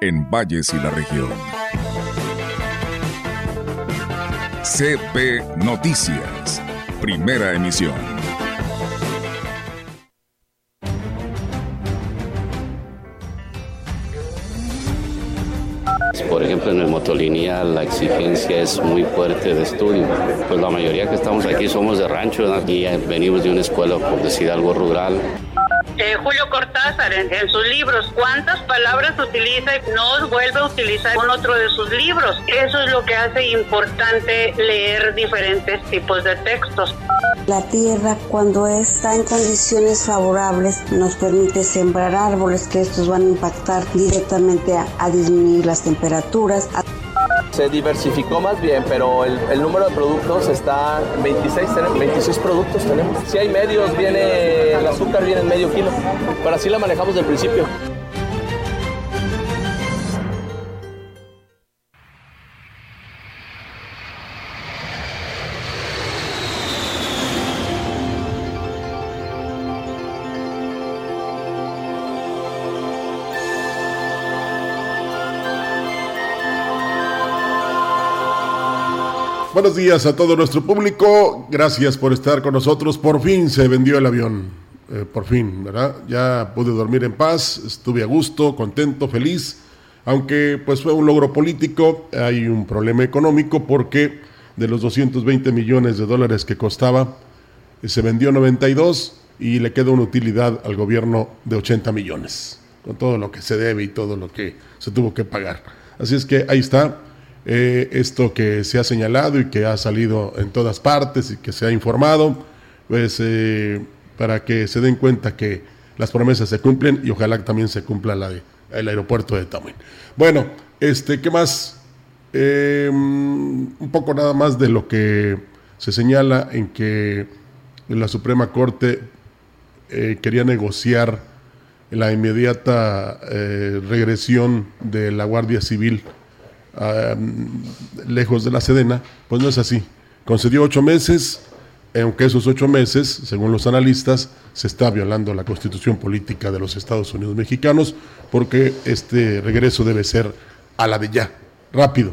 en Valles y la región. CP Noticias, primera emisión. Por ejemplo, en el motolineal la exigencia es muy fuerte de estudio. Pues la mayoría que estamos aquí somos de rancho y venimos de una escuela, por decir algo rural. Eh, Julio Cortázar en, sus libros, cuántas palabras utiliza y no vuelve a utilizar con otro de sus libros. Eso es lo que hace importante leer diferentes tipos de textos. La tierra cuando está en condiciones favorables nos permite sembrar árboles que estos van a impactar directamente a, disminuir las temperaturas. Se diversificó más bien, pero el, número de productos está 26, 26 productos tenemos. Si hay medios, viene el azúcar viene en medio kilo, pero así la manejamos del principio. Buenos días a todo nuestro público. Gracias por estar con nosotros. Por fin se vendió el avión. Eh, por fin, ¿verdad? Ya pude dormir en paz, estuve a gusto, contento, feliz. Aunque pues fue un logro político, hay un problema económico porque de los 220 millones de dólares que costaba, eh, se vendió 92 y le queda una utilidad al gobierno de 80 millones, con todo lo que se debe y todo lo que se tuvo que pagar. Así es que ahí está, eh, esto que se ha señalado y que ha salido en todas partes y que se ha informado, pues eh, para que se den cuenta que las promesas se cumplen y ojalá también se cumpla la de el aeropuerto de Tamuín. Bueno, este, ¿qué más? Eh, un poco nada más de lo que se señala en que la Suprema Corte quería negociar la inmediata regresión de la Guardia Civil lejos de la Sedena, pues no es así. Concedió ocho meses, aunque esos ocho meses, según los analistas, se está violando la constitución política de los Estados Unidos mexicanos, porque este regreso debe ser a la de ya, rápido,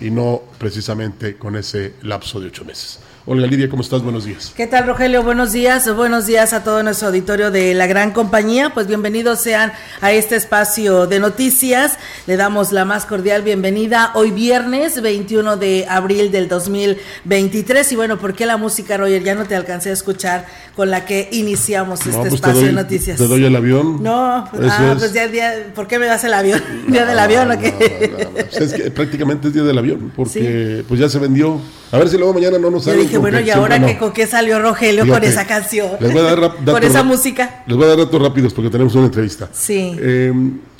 y no precisamente con ese lapso de ocho meses. Olga Lidia, ¿cómo estás? Buenos días. ¿Qué tal, Rogelio? Buenos días. Buenos días a todo nuestro auditorio de la gran compañía. Pues bienvenidos sean a este espacio de noticias. Le damos la más cordial bienvenida hoy viernes 21 de abril del 2023. Y bueno, ¿por qué la música, Roger? Ya no te alcancé a escuchar con la que iniciamos este pues espacio de noticias. ¿Te doy el avión? No, ah, pues ya, día, ¿por qué me das el avión? ¿Día del avión o qué? Pues es que prácticamente es día del avión, porque pues ya se vendió. A ver si luego mañana no nos sale bueno, y ahora que con qué salió Rogelio con esa canción, les voy a dar con esa música. Les voy a dar datos rápidos porque tenemos una entrevista. Sí. Eh,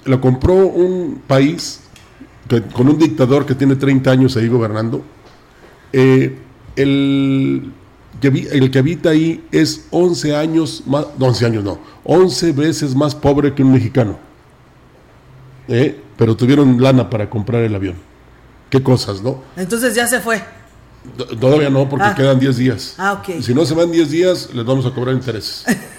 lo compró un país con un dictador que tiene 30 años ahí gobernando. Eh, el, que, el que habita ahí es 11 años más, no, 11 años no, 11 veces más pobre que un mexicano. Eh, pero tuvieron lana para comprar el avión. Qué cosas, ¿no? Entonces ya se fue. Todavía no, porque ah. quedan 10 días. Ah, ok. Si no se van 10 días, les vamos a cobrar intereses.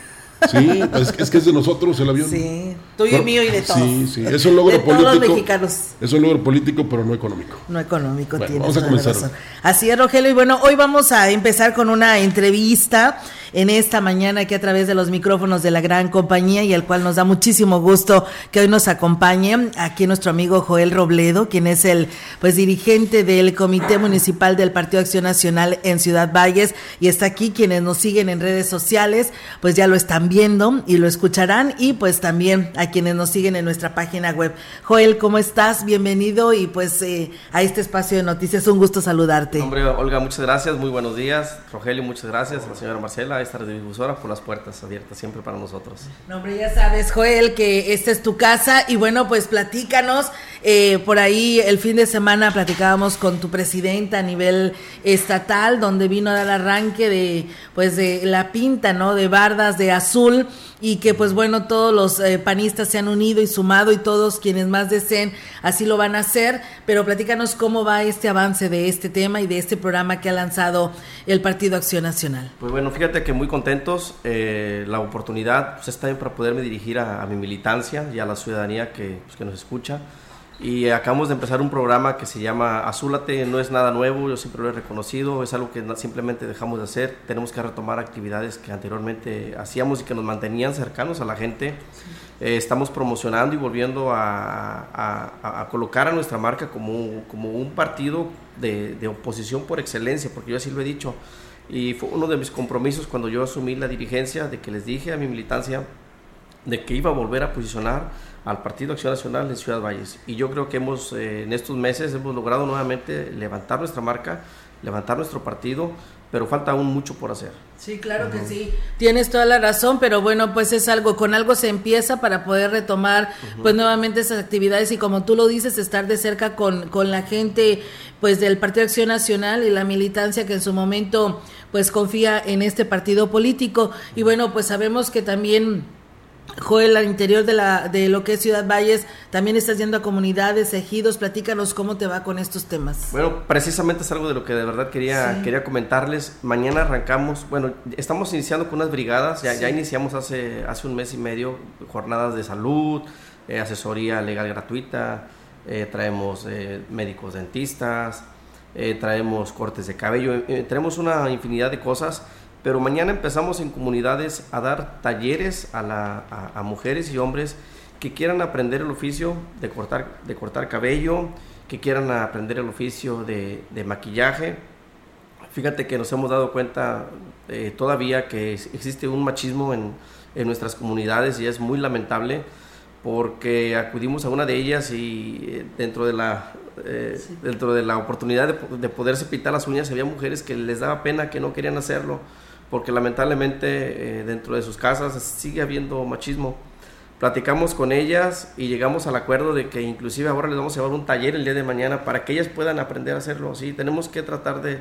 Sí, es, que es de nosotros el avión. Sí, tuyo y mío y de todos. Sí, sí, es un logro político. Todos los mexicanos. Es un logro político, pero no económico. No económico, bueno, Vamos a comenzar. Así es, Rogelio. Y bueno, hoy vamos a empezar con una entrevista en esta mañana aquí a través de los micrófonos de la gran compañía y al cual nos da muchísimo gusto que hoy nos acompañe aquí nuestro amigo Joel Robledo, quien es el pues dirigente del Comité Municipal del Partido Acción Nacional en Ciudad Valles y está aquí quienes nos siguen en redes sociales, pues ya lo están viendo y lo escucharán y pues también a quienes nos siguen en nuestra página web. Joel, ¿cómo estás? Bienvenido y pues eh, a este espacio de noticias, un gusto saludarte. Hombre, Olga, muchas gracias, muy buenos días. Rogelio, muchas gracias, la señora Marcela esta radiodifusora, por las puertas abiertas siempre para nosotros. No, hombre, ya sabes, Joel, que esta es tu casa y bueno, pues platícanos. Eh, por ahí el fin de semana platicábamos con tu presidenta a nivel estatal, donde vino a dar arranque de, pues, de la pinta, ¿no? De bardas de azul y que pues bueno todos los eh, panistas se han unido y sumado y todos quienes más deseen así lo van a hacer pero platícanos cómo va este avance de este tema y de este programa que ha lanzado el Partido Acción Nacional pues bueno fíjate que muy contentos eh, la oportunidad pues, está bien para poderme dirigir a, mi militancia y a la ciudadanía que, pues, que nos escucha y acabamos de empezar un programa que se llama Azúlate, no es nada nuevo, yo siempre lo he reconocido, es algo que simplemente dejamos de hacer, tenemos que retomar actividades que anteriormente hacíamos y que nos mantenían cercanos a la gente. Eh, estamos promocionando y volviendo a, colocar a nuestra marca como, como un partido de, de, oposición por excelencia, porque yo así lo he dicho. Y fue uno de mis compromisos cuando yo asumí la dirigencia, de que les dije a mi militancia de que iba a volver a posicionar al Partido Acción Nacional en Ciudad Valles. Y yo creo que hemos, eh, en estos meses hemos logrado nuevamente levantar nuestra marca, levantar nuestro partido, pero falta aún mucho por hacer. Sí, claro que sí. Tienes toda la razón, pero bueno, pues es algo, con algo se empieza para poder retomar pues nuevamente esas actividades y como tú lo dices, estar de cerca con, con la gente pues del Partido Acción Nacional y la militancia que en su momento pues confía en este partido político. Y bueno, pues sabemos que también Joel, al interior de, la, de lo que es Ciudad Valles, también estás yendo a comunidades, ejidos, platícanos cómo te va con estos temas. Bueno, precisamente es algo de lo que de verdad quería, quería comentarles. Mañana arrancamos, bueno, estamos iniciando con unas brigadas, ya, ya iniciamos hace, hace un mes y medio jornadas de salud, eh, asesoría legal gratuita, eh, traemos eh, médicos dentistas, traemos cortes de cabello, tenemos una infinidad de cosas pero mañana empezamos en comunidades a dar talleres a, la, a, mujeres y hombres que quieran aprender el oficio de cortar, de cortar cabello, que quieran aprender el oficio de, de maquillaje. Fíjate que nos hemos dado cuenta eh, todavía que existe un machismo en, en, nuestras comunidades y es muy lamentable porque acudimos a una de ellas y eh, dentro de la, eh, dentro de la oportunidad de, de poderse pintar las uñas había mujeres que les daba pena, que no querían hacerlo porque lamentablemente eh, dentro de sus casas sigue habiendo machismo. Platicamos con ellas y llegamos al acuerdo de que inclusive ahora les vamos a llevar un taller el día de mañana para que ellas puedan aprender a hacerlo, ¿sí? Tenemos que tratar de,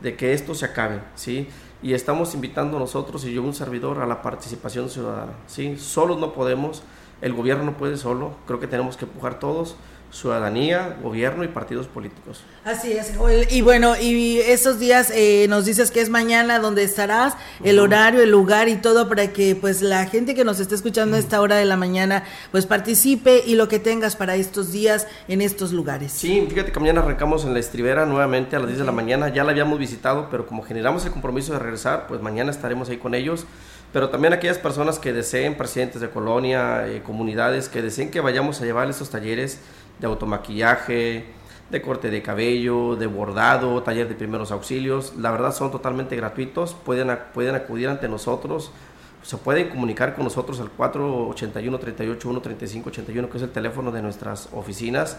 de que esto se acabe, ¿sí? Y estamos invitando nosotros y yo un servidor a la participación ciudadana, ¿sí? Solos no podemos, el gobierno no puede solo, creo que tenemos que empujar todos ciudadanía, gobierno y partidos políticos. Así es, y bueno, y esos días eh, nos dices que es mañana donde estarás, el horario, el lugar y todo para que pues la gente que nos esté escuchando a esta hora de la mañana pues participe y lo que tengas para estos días en estos lugares. Sí, fíjate que mañana arrancamos en la estribera nuevamente a las 10 de la mañana, ya la habíamos visitado, pero como generamos el compromiso de regresar, pues mañana estaremos ahí con ellos pero también aquellas personas que deseen, presidentes de colonia, eh, comunidades, que deseen que vayamos a llevar estos talleres, de automaquillaje, de corte de cabello, de bordado, taller de primeros auxilios. La verdad son totalmente gratuitos, pueden, pueden acudir ante nosotros, se pueden comunicar con nosotros al 481 38 35 81 que es el teléfono de nuestras oficinas.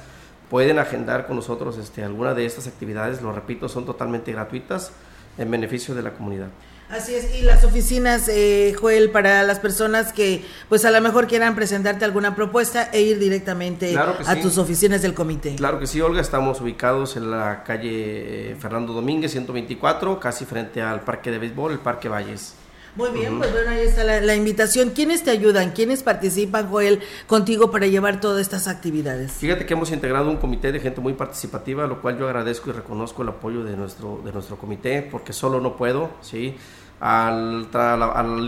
Pueden agendar con nosotros este, alguna de estas actividades, lo repito, son totalmente gratuitas en beneficio de la comunidad. Así es, y las oficinas, eh, Joel, para las personas que pues a lo mejor quieran presentarte alguna propuesta e ir directamente a tus oficinas del comité. Claro que sí, Olga, estamos ubicados en la calle eh, Fernando Domínguez 124, casi frente al Parque de Béisbol, el Parque Valles. Muy bien, pues bueno, ahí está la, la, invitación. ¿Quiénes te ayudan? ¿Quiénes participan, Joel, contigo para llevar todas estas actividades? Fíjate que hemos integrado un comité de gente muy participativa, lo cual yo agradezco y reconozco el apoyo de nuestro, de nuestro comité, porque solo no puedo, ¿sí? Al,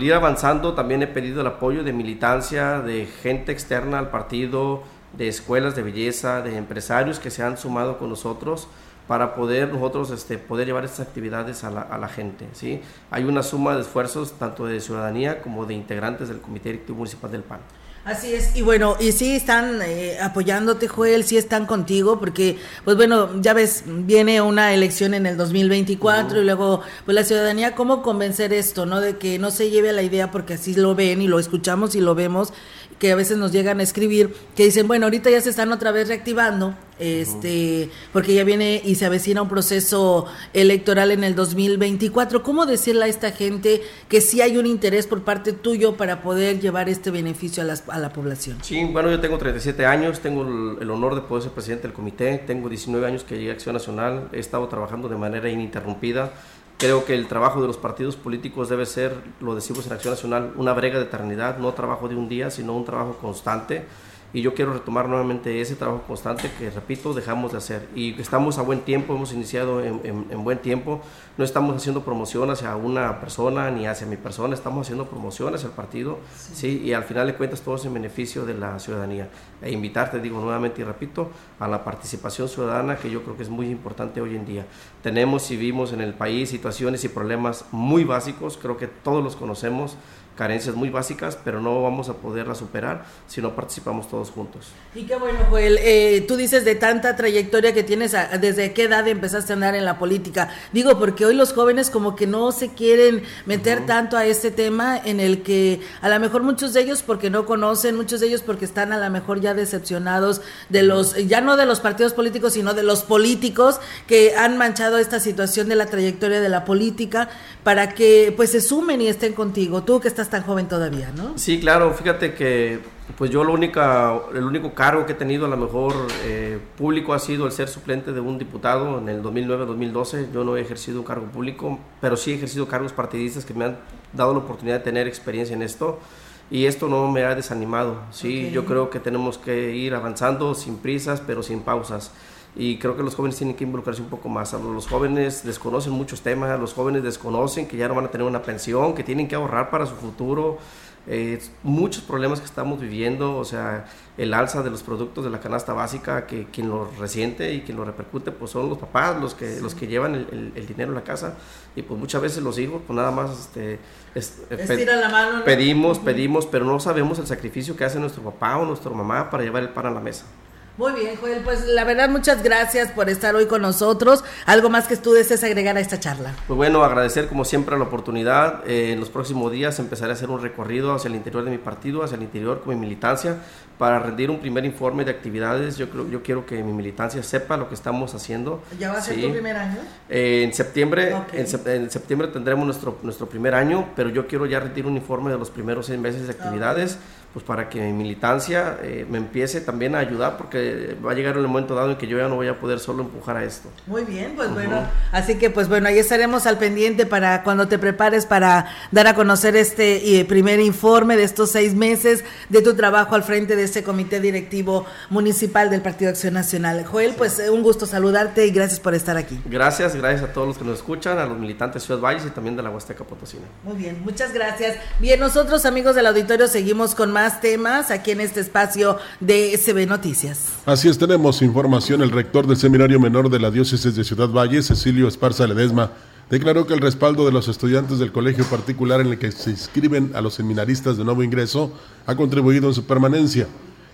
ir avanzando también he pedido el apoyo de militancia, de gente externa al partido, de escuelas de belleza, de empresarios que se han sumado con nosotros para poder nosotros este, poder llevar estas actividades a la, a la, gente. ¿sí? Hay una suma de esfuerzos tanto de ciudadanía como de integrantes del Comité Directivo Municipal del PAN. Así es, y bueno, y sí están eh, apoyándote, Joel, sí están contigo, porque, pues bueno, ya ves, viene una elección en el 2024 y luego, pues la ciudadanía, ¿cómo convencer esto, no? De que no se lleve a la idea, porque así lo ven y lo escuchamos y lo vemos, que a veces nos llegan a escribir, que dicen, bueno, ahorita ya se están otra vez reactivando, este, porque ya viene y se avecina un proceso electoral en el 2024. ¿Cómo decirle a esta gente que sí hay un interés por parte tuyo para poder llevar este beneficio a, a la población? Sí, bueno, yo tengo 37 años, tengo el, el, honor de poder ser presidente del comité, tengo 19 años que llegué a Acción Nacional, he estado trabajando de manera ininterrumpida. Creo que el trabajo de los partidos políticos debe ser, lo decimos en Acción Nacional, una brega de eternidad, no trabajo de un día, sino un trabajo constante y yo quiero retomar nuevamente ese trabajo constante que, repito, dejamos de hacer. Y estamos a buen tiempo, hemos iniciado en, buen tiempo, no estamos haciendo promoción hacia una persona ni hacia mi persona, estamos haciendo promoción hacia el partido, sí. y al final de cuentas todo es en beneficio de la ciudadanía. E invitarte, digo nuevamente y repito, a la participación ciudadana que yo creo que es muy importante hoy en día. Tenemos y vivimos en el país situaciones y problemas muy básicos, creo que todos los conocemos, carencias muy básicas, pero no vamos a poderlas superar si no participamos todos juntos. Y qué bueno, Joel, eh, tú dices de tanta trayectoria que tienes, ¿desde qué edad empezaste a andar en la política? Digo, porque hoy los jóvenes como que no se quieren meter tanto a este tema en el que a lo mejor muchos de ellos porque no conocen, muchos de ellos porque están a lo mejor ya decepcionados de los, ya no de los partidos políticos, sino de los políticos que han manchado esta situación de la trayectoria de la política para que pues se sumen y estén contigo. Tú que estás tan joven todavía, ¿no? Sí, claro, fíjate que pues yo lo única, el único cargo que he tenido a lo mejor eh, público ha sido el ser suplente de un diputado en el 2009-2012. Yo no he ejercido un cargo público, pero sí he ejercido cargos partidistas que me han dado la oportunidad de tener experiencia en esto y esto no me ha desanimado. Sí, yo creo que tenemos que ir avanzando sin prisas, pero sin pausas y creo que los jóvenes tienen que involucrarse un poco más. Los jóvenes desconocen muchos temas, los jóvenes desconocen que ya no van a tener una pensión, que tienen que ahorrar para su futuro. Eh, muchos problemas que estamos viviendo, o sea, el alza de los productos de la canasta básica, que quien lo resiente y quien lo repercute, pues son los papás, los que, los que llevan el, dinero a la casa, y pues muchas veces los hijos, pues nada más este, la mano, pedimos, pedimos, pero no sabemos el sacrificio que hace nuestro papá o nuestra mamá para llevar el pan a la mesa. Muy bien, Joel, pues la verdad muchas gracias por estar hoy con nosotros. ¿Algo más que tú desees agregar a esta charla? Pues bueno, agradecer como siempre la oportunidad. Eh, en los próximos días empezaré a hacer un recorrido hacia el interior de mi partido, hacia el interior con mi militancia, para rendir un primer informe de actividades. Yo creo, yo quiero que mi militancia sepa lo que estamos haciendo. ¿Ya va a ser tu primer año? Eh, en septiembre, en, septiembre tendremos nuestro, nuestro primer año, pero yo quiero ya rendir un informe de los primeros seis meses de actividades pues para que mi militancia eh, me empiece también a ayudar porque va a llegar el momento dado en que yo ya no voy a poder solo empujar a esto. Muy bien, pues bueno, así que pues bueno, ahí estaremos al pendiente para cuando te prepares para dar a conocer este eh, primer informe de estos seis meses de tu trabajo al frente de este comité directivo municipal del Partido Acción Nacional. Joel, pues eh, un gusto saludarte y gracias por estar aquí. Gracias, gracias a todos los que nos escuchan, a los militantes de Ciudad Valles y también de la Huasteca Potosina. Muy bien, muchas gracias. Bien, nosotros amigos del auditorio seguimos con más temas aquí en este espacio de CB Noticias. Así es, tenemos información. El rector del Seminario Menor de la Diócesis de Ciudad Valle, Cecilio Esparza Ledesma, declaró que el respaldo de los estudiantes del colegio particular en el que se inscriben a los seminaristas de nuevo ingreso ha contribuido en su permanencia.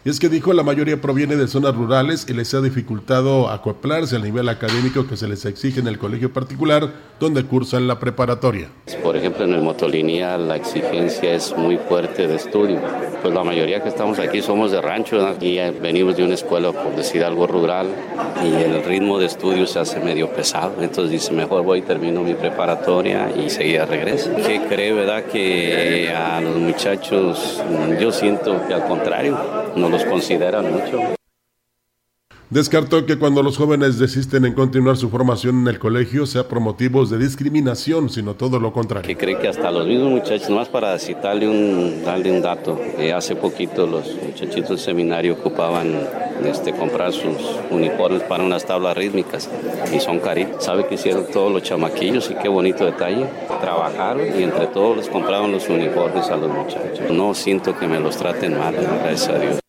Y es que dijo la mayoría proviene de zonas rurales y les ha dificultado acoplarse al nivel académico que se les exige en el colegio particular donde cursan la preparatoria. Por ejemplo, en el motolínea la exigencia es muy fuerte de estudio. Pues la mayoría que estamos aquí somos de rancho y venimos de una escuela, por decir algo rural, y el ritmo de estudio se hace medio pesado. Entonces dice, mejor voy, termino mi preparatoria y seguida regreso. ¿Qué cree, verdad? Que a los muchachos, yo siento que al contrario, no los consideran mucho. Descartó que cuando los jóvenes desisten en continuar su formación en el colegio sea por motivos de discriminación, sino todo lo contrario. Que cree que hasta los mismos muchachos, más para citarle un, darle un dato, eh, hace poquito los muchachitos del seminario ocupaban este, comprar sus uniformes para unas tablas rítmicas y son caritos. ¿Sabe que hicieron todos los chamaquillos y qué bonito detalle? Trabajaron y entre todos les compraron los uniformes a los muchachos. No siento que me los traten mal, gracias a Dios.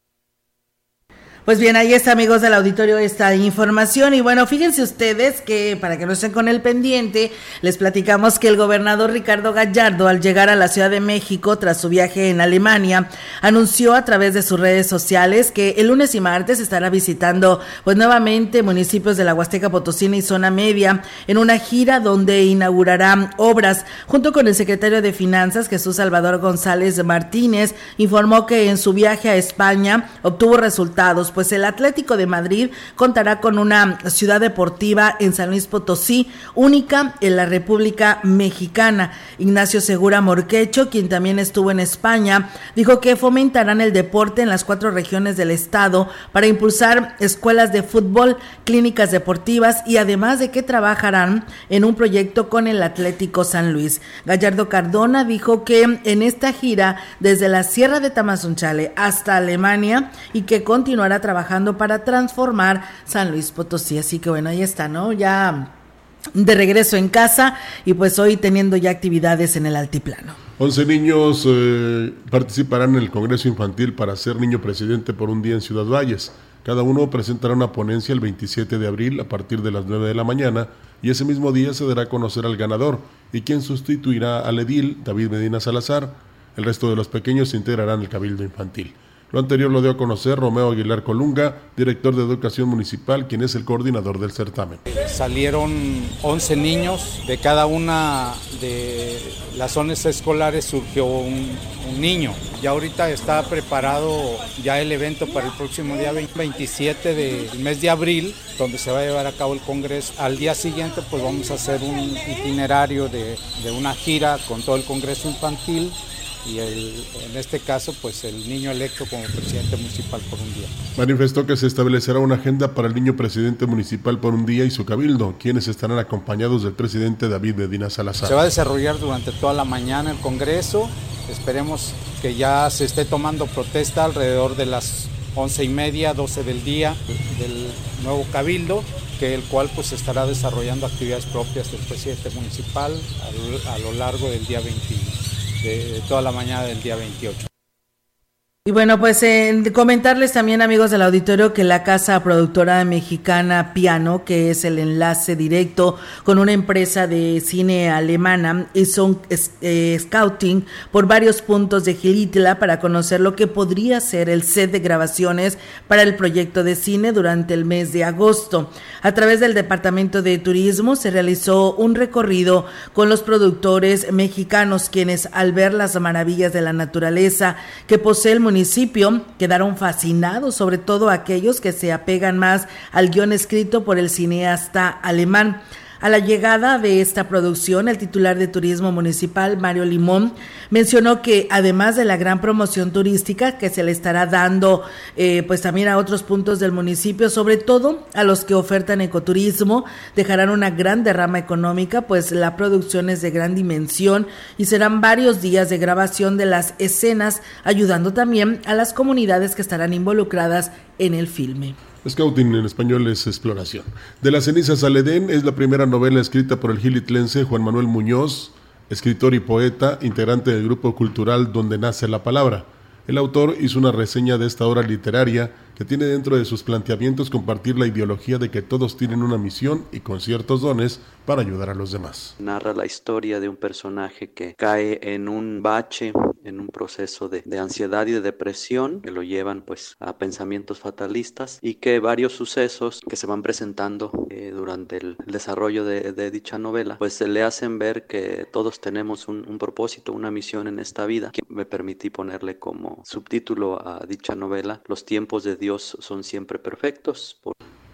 Pues bien, ahí está, amigos del auditorio, esta información. Y bueno, fíjense ustedes que, para que no estén con el pendiente, les platicamos que el gobernador Ricardo Gallardo, al llegar a la Ciudad de México tras su viaje en Alemania, anunció a través de sus redes sociales que el lunes y martes estará visitando, pues nuevamente, municipios de la Huasteca Potosina y Zona Media, en una gira donde inaugurará obras. Junto con el secretario de Finanzas, Jesús Salvador González Martínez, informó que en su viaje a España obtuvo resultados Pues el Atlético de Madrid contará con una ciudad deportiva en San Luis Potosí, única en la República Mexicana. Ignacio Segura Morquecho, quien también estuvo en España, dijo que fomentarán el deporte en las cuatro regiones del estado para impulsar escuelas de fútbol, clínicas deportivas y además de que trabajarán en un proyecto con el Atlético San Luis. Gallardo Cardona dijo que en esta gira desde la Sierra de Tamazunchale hasta Alemania y que continuará trabajando para transformar San Luis Potosí. Así que bueno, ahí está, ¿no? Ya de regreso en casa y pues hoy teniendo ya actividades en el altiplano. 11 niños eh, participarán en el Congreso Infantil para ser niño presidente por un día en Ciudad Valles. Cada uno presentará una ponencia el 27 de abril a partir de las 9 de la mañana y ese mismo día se dará a conocer al ganador y quien sustituirá al edil David Medina Salazar. El resto de los pequeños se integrarán el Cabildo Infantil. Lo anterior lo dio a conocer Romeo Aguilar Colunga, director de Educación Municipal, quien es el coordinador del certamen. Salieron 11 niños, de cada una de las zonas escolares surgió un, niño. Ya ahorita está preparado ya el evento para el próximo día 27 del mes de abril, donde se va a llevar a cabo el Congreso. Al día siguiente pues vamos a hacer un itinerario de, de una gira con todo el Congreso Infantil y en este caso pues el niño electo como presidente municipal por un día. Manifestó que se establecerá una agenda para el niño presidente municipal por un día y su cabildo, quienes estarán acompañados del presidente David Medina Salazar. Se va a desarrollar durante toda la mañana el Congreso, esperemos que ya se esté tomando protesta alrededor de las once y media, 12 del día del nuevo cabildo que el cual pues estará desarrollando actividades propias del presidente municipal a lo, largo del día 21 de toda la mañana del día 28. Y bueno, pues comentarles también, amigos del auditorio, que la casa productora mexicana Piano, que es el enlace directo con una empresa de cine alemana, hizo eh, scouting por varios puntos de Gilitla para conocer lo que podría ser el set de grabaciones para el proyecto de cine durante el mes de agosto. A través del Departamento de Turismo se realizó un recorrido con los productores mexicanos, quienes al ver las maravillas de la naturaleza que posee el municipio, municipio quedaron fascinados, sobre todo aquellos que se apegan más al guion escrito por el cineasta alemán. A la llegada de esta producción, el titular de Turismo Municipal, Mario Limón, mencionó que además de la gran promoción turística que se le estará dando eh, pues también a otros puntos del municipio, sobre todo a los que ofertan ecoturismo, dejarán una gran derrama económica, pues la producción es de gran dimensión y serán varios días de grabación de las escenas, ayudando también a las comunidades que estarán involucradas en el filme. Scouting en español es exploración. De las cenizas al Edén es la primera novela escrita por el gilitlense Juan Manuel Muñoz, escritor y poeta, integrante del grupo cultural Donde Nace la Palabra. El autor hizo una reseña de esta obra literaria que tiene dentro de sus planteamientos compartir la ideología de que todos tienen una misión y con ciertos dones para ayudar a los demás. Narra la historia de un personaje que cae en un bache, en un proceso de, ansiedad y de depresión que lo llevan pues a pensamientos fatalistas y que varios sucesos que se van presentando eh, durante el, desarrollo de, dicha novela pues se le hacen ver que todos tenemos un, un propósito, una misión en esta vida que me permití ponerle como subtítulo a dicha novela Los tiempos de Dios son siempre perfectos.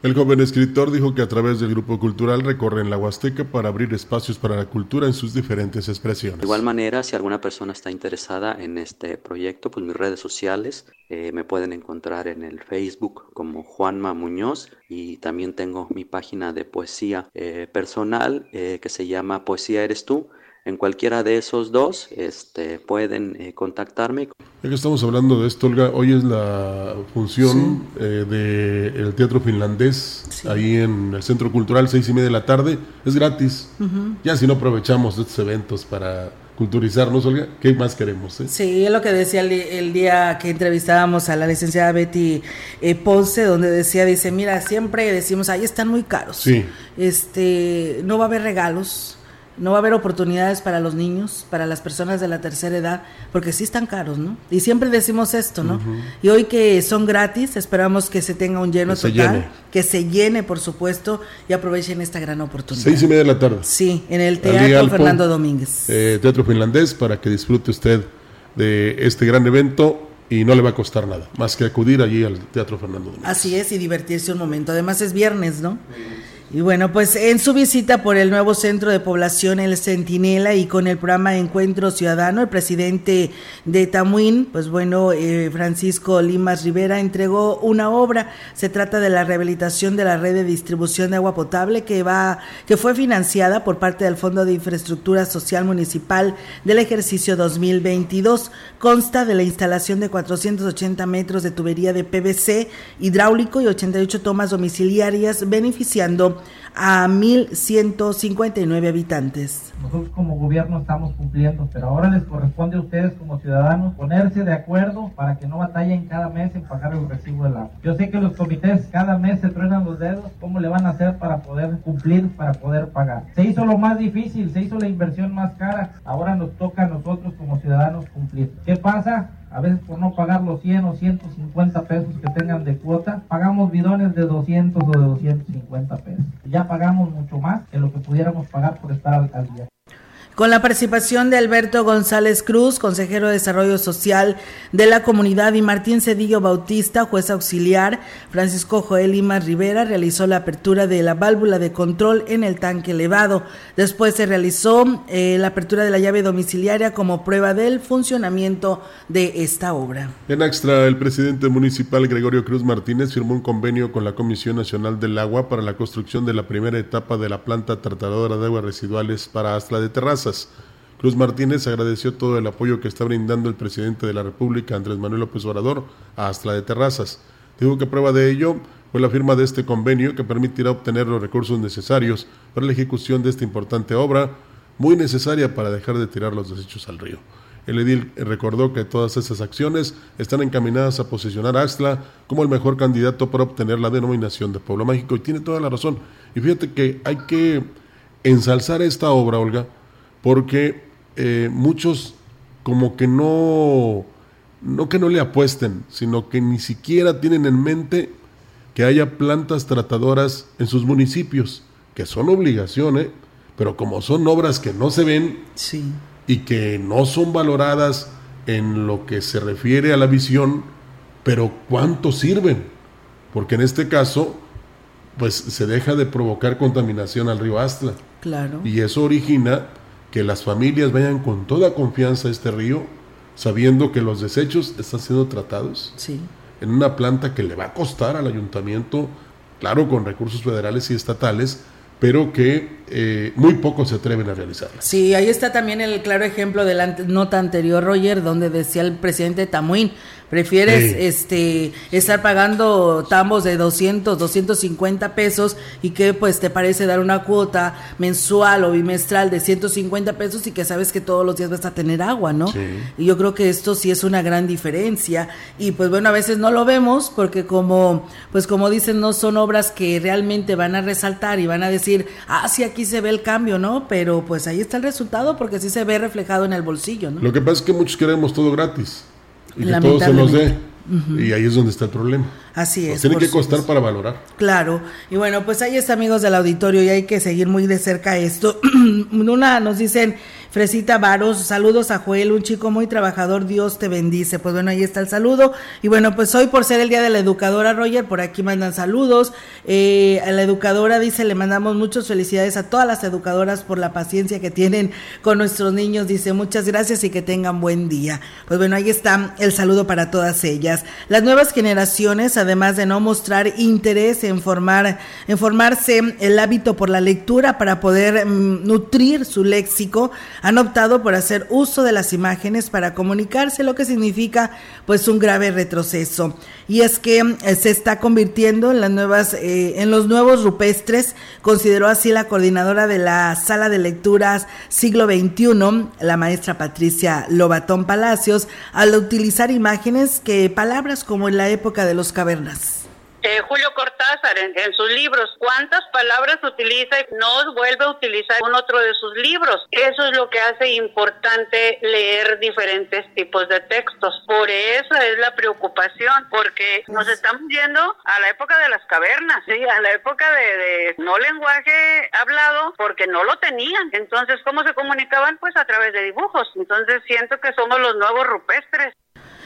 El joven escritor dijo que a través del grupo cultural recorren la Huasteca para abrir espacios para la cultura en sus diferentes expresiones. De igual manera, si alguna persona está interesada en este proyecto, pues mis redes sociales eh, me pueden encontrar en el Facebook como Juanma Muñoz y también tengo mi página de poesía eh, personal eh, que se llama Poesía Eres Tú en cualquiera de esos dos este, pueden contactarme. Ya que estamos hablando de esto, Olga, hoy es la función eh, del Teatro Finlandés, ahí en el Centro Cultural, seis y media de la tarde. Es gratis. Ya si no aprovechamos estos eventos para culturizarnos, Olga, ¿qué más queremos? Eh? Sí, es lo que decía el, día que entrevistábamos a la licenciada Betty Ponce, donde decía, dice, mira, siempre decimos, ahí están muy caros. Sí. Este, no va a haber regalos no va a haber oportunidades para los niños, para las personas de la tercera edad, porque sí están caros, ¿no? Y siempre decimos esto, ¿no? Y hoy que son gratis, esperamos que se tenga un lleno total, que se llene, por supuesto, y aprovechen esta gran oportunidad. Seis y media de la tarde. Sí, en el Teatro Fernando Domínguez. Eh, teatro finlandés, para que disfrute usted de este gran evento y no le va a costar nada, más que acudir allí al Teatro Fernando Domínguez. Así es, y divertirse un momento. Además es viernes, ¿no? Y bueno, pues en su visita por el nuevo centro de población El Centinela y con el programa Encuentro Ciudadano, el presidente de Tamuín, pues bueno, eh, Francisco Limas Rivera entregó una obra. Se trata de la rehabilitación de la red de distribución de agua potable que va, que fue financiada por parte del Fondo de Infraestructura Social Municipal del ejercicio 2022. Consta de la instalación de 480 metros de tubería de PVC hidráulico y 88 tomas domiciliarias, beneficiando a 1.159 habitantes. Nosotros como gobierno estamos cumpliendo, pero ahora les corresponde a ustedes como ciudadanos ponerse de acuerdo para que no batallen cada mes en pagar el recibo del agua. Yo sé que los comités cada mes se truenan los dedos, ¿cómo le van a hacer para poder cumplir, para poder pagar? Se hizo lo más difícil, se hizo la inversión más cara, ahora nos toca a nosotros como ciudadanos cumplir. ¿Qué pasa? A veces por no pagar los 100 o 150 pesos que tengan de cuota, pagamos bidones de 200 o de 250 pesos. Ya pagamos mucho más que lo que pudiéramos pagar por estar al, al día con la participación de Alberto González Cruz, consejero de Desarrollo Social de la comunidad, y Martín Cedillo Bautista, juez auxiliar, Francisco Joel Lima Rivera realizó la apertura de la válvula de control en el tanque elevado. Después se realizó eh, la apertura de la llave domiciliaria como prueba del funcionamiento de esta obra. En extra, el presidente municipal Gregorio Cruz Martínez firmó un convenio con la Comisión Nacional del Agua para la construcción de la primera etapa de la planta tratadora de aguas residuales para Astla de Terraza. Cruz Martínez agradeció todo el apoyo que está brindando el presidente de la República, Andrés Manuel López Obrador, a Astla de Terrazas. Dijo que prueba de ello fue la firma de este convenio que permitirá obtener los recursos necesarios para la ejecución de esta importante obra, muy necesaria para dejar de tirar los desechos al río. El edil recordó que todas esas acciones están encaminadas a posicionar a Axtla como el mejor candidato para obtener la denominación de pueblo mágico y tiene toda la razón. Y fíjate que hay que ensalzar esta obra, Olga, porque eh, muchos como que no, no que no le apuesten, sino que ni siquiera tienen en mente que haya plantas tratadoras en sus municipios, que son obligaciones, ¿eh? pero como son obras que no se ven y que no son valoradas en lo que se refiere a la visión, pero cuánto sirven, porque en este caso, pues se deja de provocar contaminación al río Astla. Claro. Y eso origina que las familias vayan con toda confianza a este río, sabiendo que los desechos están siendo tratados en una planta que le va a costar al ayuntamiento, claro, con recursos federales y estatales, pero que eh, muy pocos se atreven a realizarla. Sí, ahí está también el claro ejemplo de la nota anterior, Roger, donde decía el presidente Tamuín, Prefieres este estar pagando tambos de 200, 250 pesos y que pues te parece dar una cuota mensual o bimestral de 150 pesos y que sabes que todos los días vas a tener agua, ¿no? Y yo creo que esto sí es una gran diferencia y pues bueno, a veces no lo vemos porque como pues como dicen, no son obras que realmente van a resaltar y van a decir, "Ah, sí aquí se ve el cambio", ¿no? Pero pues ahí está el resultado porque sí se ve reflejado en el bolsillo, ¿no? Lo que pasa es que muchos queremos todo gratis y que todo se nos dé. Y ahí es donde está el problema. Así es. tiene que costar para valorar. Claro. Y bueno, pues ahí está, amigos del auditorio, y hay que seguir muy de cerca esto. Una nos dicen, Fresita Varos, saludos a Joel, un chico muy trabajador, Dios te bendice. Pues bueno, ahí está el saludo. Y bueno, pues hoy por ser el Día de la Educadora, Roger, por aquí mandan saludos. Eh, a la educadora dice, le mandamos muchas felicidades a todas las educadoras por la paciencia que tienen con nuestros niños. Dice, muchas gracias y que tengan buen día. Pues bueno, ahí está el saludo para todas ellas. Las nuevas generaciones, además de no mostrar interés en, formar, en formarse el hábito por la lectura para poder mm, nutrir su léxico, han optado por hacer uso de las imágenes para comunicarse, lo que significa pues un grave retroceso. Y es que eh, se está convirtiendo en las nuevas, eh, en los nuevos rupestres, consideró así la coordinadora de la sala de lecturas siglo XXI, la maestra Patricia Lobatón Palacios, al utilizar imágenes que palabras como en la época de los cavernas. Eh, Julio Cortázar en, sus libros, cuántas palabras utiliza y no vuelve a utilizar un otro de sus libros. Eso es lo que hace importante leer diferentes tipos de textos. Por eso es la preocupación, porque nos estamos yendo a la época de las cavernas, ¿sí? a la época de, de no lenguaje hablado, porque no lo tenían. Entonces, ¿cómo se comunicaban? Pues a través de dibujos. Entonces, siento que somos los nuevos rupestres.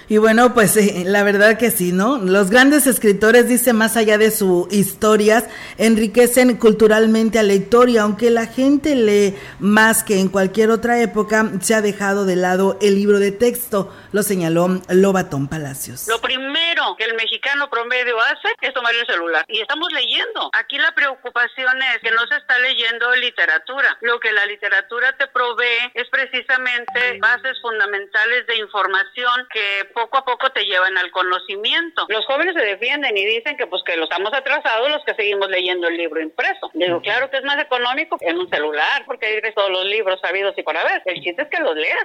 Y bueno, pues eh, la verdad que sí, ¿no? Los grandes escritores, dice, más allá de sus historias, enriquecen culturalmente al lector y aunque la gente lee más que en cualquier otra época, se ha dejado de lado el libro de texto, lo señaló Lobatón Palacios. Lo primero que el mexicano promedio hace es tomar el celular y estamos leyendo. Aquí la preocupación es que no se está leyendo literatura. Lo que la literatura te provee es precisamente bases fundamentales de información que poco a poco te llevan al conocimiento. Los jóvenes se defienden y dicen que pues que los estamos atrasados los que seguimos leyendo el libro impreso. Digo, claro que es más económico en un celular porque hay todos los libros sabidos y por haber. El chiste es que los leas.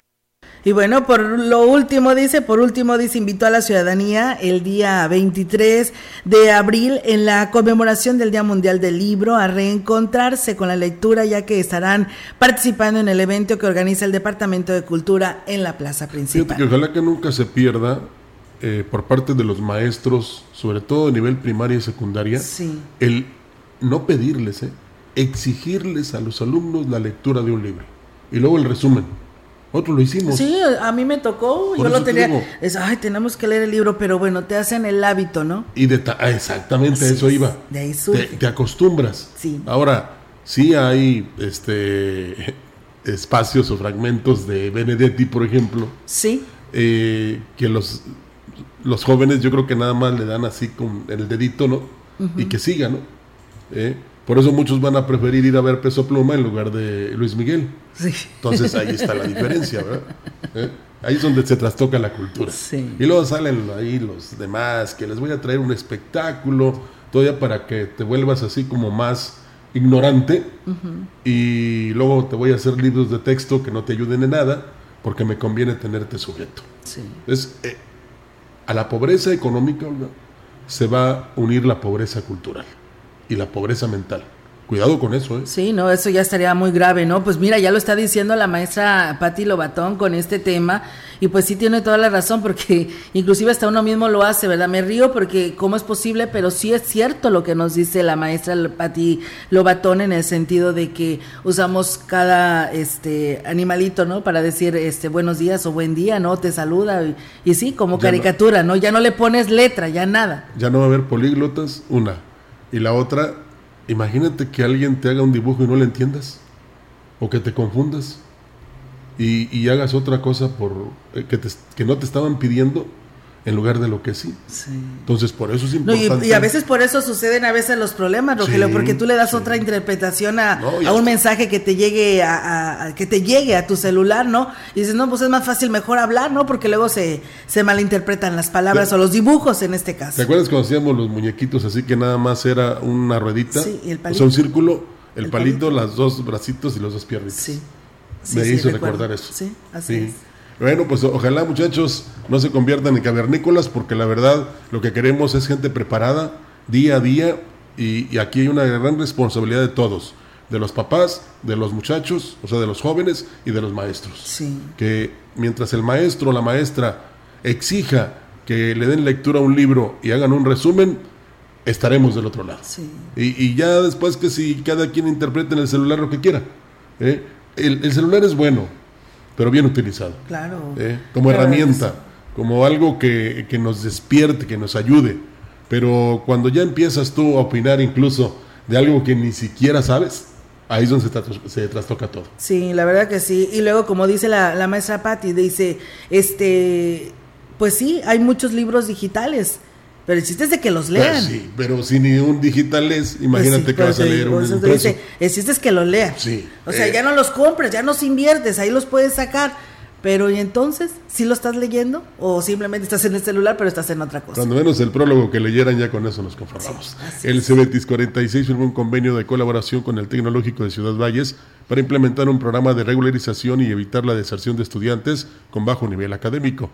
Y bueno, por lo último dice, por último dice, invitó a la ciudadanía el día 23 de abril en la conmemoración del Día Mundial del Libro a reencontrarse con la lectura ya que estarán participando en el evento que organiza el Departamento de Cultura en la plaza principal. que ojalá que nunca se pierda eh, por parte de los maestros, sobre todo a nivel primaria y secundaria, el no pedirles, eh, exigirles a los alumnos la lectura de un libro y luego el resumen. Otro lo hicimos. Sí, a mí me tocó, yo lo tenía. Es, ay, tenemos que leer el libro, pero bueno, te hacen el hábito, ¿no? Y de ah, exactamente eso iba. De ahí Te, acostumbras. Sí. Ahora, sí hay este espacios o fragmentos de Benedetti, por ejemplo. Sí. Eh, que los, los jóvenes yo creo que nada más le dan así con el dedito, ¿no? Y que siga, ¿no? Eh, por eso muchos van a preferir ir a ver Peso Pluma en lugar de Luis Miguel. Entonces ahí está la diferencia, ¿verdad? ¿Eh? Ahí es donde se trastoca la cultura. Y luego salen ahí los demás que les voy a traer un espectáculo, todavía para que te vuelvas así como más ignorante. Y luego te voy a hacer libros de texto que no te ayuden en nada, porque me conviene tenerte sujeto. Es, eh, a la pobreza económica se va a unir la pobreza cultural y la pobreza mental. Cuidado con eso, ¿eh? Sí, no, eso ya estaría muy grave, ¿no? Pues mira, ya lo está diciendo la maestra Patti Lobatón con este tema, y pues sí tiene toda la razón, porque inclusive hasta uno mismo lo hace, ¿verdad? Me río porque cómo es posible, pero sí es cierto lo que nos dice la maestra Patti Lobatón en el sentido de que usamos cada este animalito, ¿no? Para decir este buenos días o buen día, ¿no? Te saluda, y, sí, como caricatura, ¿no? Ya no le pones letra, ya nada. Ya no va a haber políglotas, una. Y la otra, imagínate que alguien te haga un dibujo y no le entiendas. O que te confundas. Y, y hagas otra cosa por eh, que, que no te estaban pidiendo en lugar de lo que sí. Entonces, por eso es importante. y, a veces por eso suceden a veces los problemas, Rogelio, porque tú le das otra interpretación a, un mensaje que te llegue a, que te llegue a tu celular, ¿no? Y dices, no, pues es más fácil mejor hablar, ¿no? Porque luego se, se malinterpretan las palabras o los dibujos en este caso. ¿Te acuerdas cuando hacíamos los muñequitos así que nada más era una ruedita? Sí, el palito. O sea, un círculo, el, palito, las dos bracitos y los dos piernitas. Sí. Me hizo recordar eso. Sí, así es. Bueno, pues ojalá muchachos no se conviertan en cavernícolas porque la verdad lo que queremos es gente preparada día a día y, aquí hay una gran responsabilidad de todos, de los papás, de los muchachos, o sea, de los jóvenes y de los maestros. Sí. Que mientras el maestro o la maestra exija que le den lectura a un libro y hagan un resumen, estaremos del otro lado. Sí. Y, ya después que si cada quien interprete en el celular lo que quiera. ¿eh? el celular es bueno, pero bien utilizado. Claro. ¿Eh? Como herramienta, como algo que, nos despierte, que nos ayude. Pero cuando ya empiezas tú a opinar incluso de algo que ni siquiera sabes, ahí es donde se, se, trastoca todo. Sí, la verdad que sí. Y luego, como dice la, la maestra Patti, dice, este, pues sí, hay muchos libros digitales pero el chiste es de que los pues lean. sí, pero si ni un digital es, imagínate pues que vas a leer un impreso. El chiste es que los lean. Sí. O sea, eh. ya no los compres, ya no los inviertes, ahí los puedes sacar. Pero ¿y entonces? ¿Sí lo estás leyendo? ¿O simplemente estás en el celular pero estás en otra cosa? Cuando menos el prólogo que leyeran ya con eso nos conformamos. el CBETIS 46 firmó un convenio de colaboración con el Tecnológico de Ciudad Valles para implementar un programa de regularización y evitar la deserción de estudiantes con bajo nivel académico.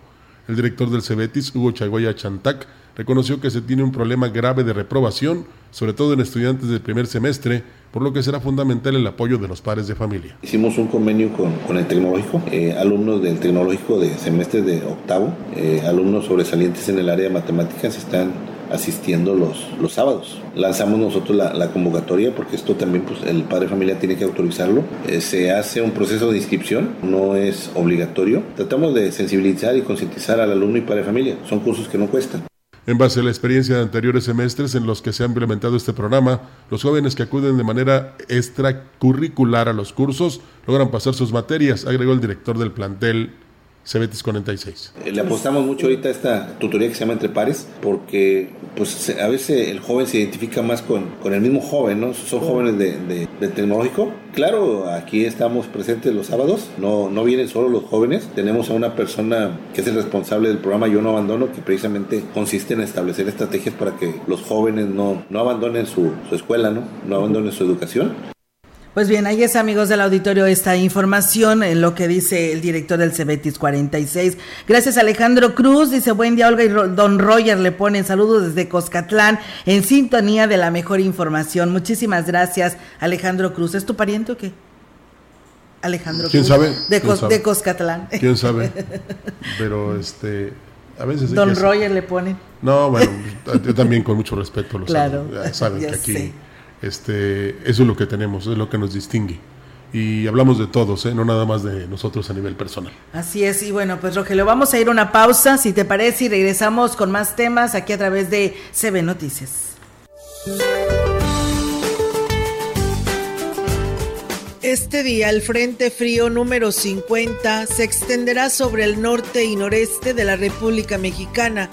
El director del CEBETIS, Hugo Chagoya Chantac, reconoció que se tiene un problema grave de reprobación, sobre todo en estudiantes del primer semestre, por lo que será fundamental el apoyo de los padres de familia. Hicimos un convenio con, el tecnológico, eh, alumnos del tecnológico de semestre de octavo, eh, alumnos sobresalientes en el área de matemáticas están asistiendo los, los sábados. Lanzamos nosotros la, convocatoria porque esto también pues, el padre de familia tiene que autorizarlo. Eh, se hace un proceso de inscripción, no es obligatorio. Tratamos de sensibilizar y concientizar al alumno y padre de familia. Son cursos que no cuestan. En base a la experiencia de anteriores semestres en los que se ha implementado este programa, los jóvenes que acuden de manera extracurricular a los cursos logran pasar sus materias, agregó el director del plantel Cebetis 46. Eh, le apostamos mucho ahorita a esta tutoría que se llama Entre Pares, porque pues a veces el joven se identifica más con, con el mismo joven, ¿no? Son jóvenes de, de, tecnológico. Claro, aquí estamos presentes los sábados, no, no vienen solo los jóvenes, tenemos a una persona que es el responsable del programa Yo No Abandono, que precisamente consiste en establecer estrategias para que los jóvenes no, no abandonen su, su escuela, ¿no? no abandonen su educación. Pues bien, ahí es amigos del auditorio esta información en lo que dice el director del Cebetis 46. Gracias Alejandro Cruz, dice buen día Olga y Don Roger le ponen saludos desde Coscatlán en sintonía de la mejor información. Muchísimas gracias Alejandro Cruz. ¿Es tu pariente o qué? Alejandro ¿Quién Cruz. Sabe? De, de Coscatlán. ¿Quién sabe? Pero este... A veces Don Roger le pone. No, bueno, yo también con mucho respeto lo claro, saben que aquí este, eso es lo que tenemos, es lo que nos distingue. Y hablamos de todos, ¿eh? no nada más de nosotros a nivel personal. Así es, y bueno, pues Rogelio, vamos a ir a una pausa, si te parece, y regresamos con más temas aquí a través de CB Noticias. Este día el Frente Frío número 50 se extenderá sobre el norte y noreste de la República Mexicana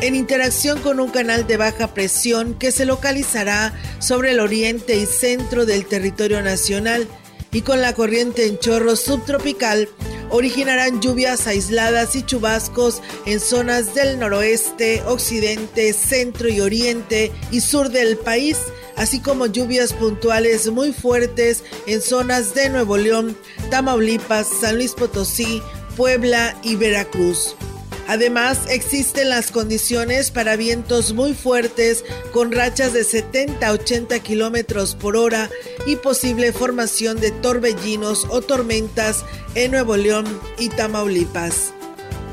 en interacción con un canal de baja presión que se localizará sobre el oriente y centro del territorio nacional y con la corriente en chorro subtropical originarán lluvias aisladas y chubascos en zonas del noroeste, occidente, centro y oriente y sur del país, así como lluvias puntuales muy fuertes en zonas de Nuevo León, Tamaulipas, San Luis Potosí, Puebla y Veracruz. Además, existen las condiciones para vientos muy fuertes con rachas de 70 a 80 kilómetros por hora y posible formación de torbellinos o tormentas en Nuevo León y Tamaulipas.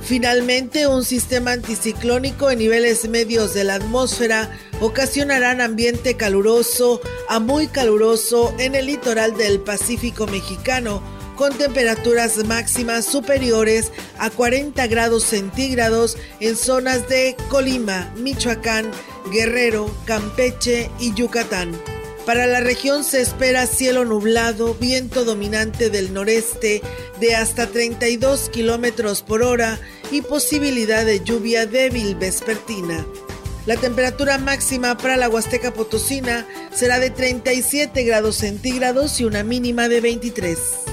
Finalmente, un sistema anticiclónico en niveles medios de la atmósfera ocasionarán ambiente caluroso a muy caluroso en el litoral del Pacífico mexicano con temperaturas máximas superiores a 40 grados centígrados en zonas de Colima, Michoacán, Guerrero, Campeche y Yucatán. Para la región se espera cielo nublado, viento dominante del noreste de hasta 32 kilómetros por hora y posibilidad de lluvia débil vespertina. La temperatura máxima para la Huasteca Potosina será de 37 grados centígrados y una mínima de 23.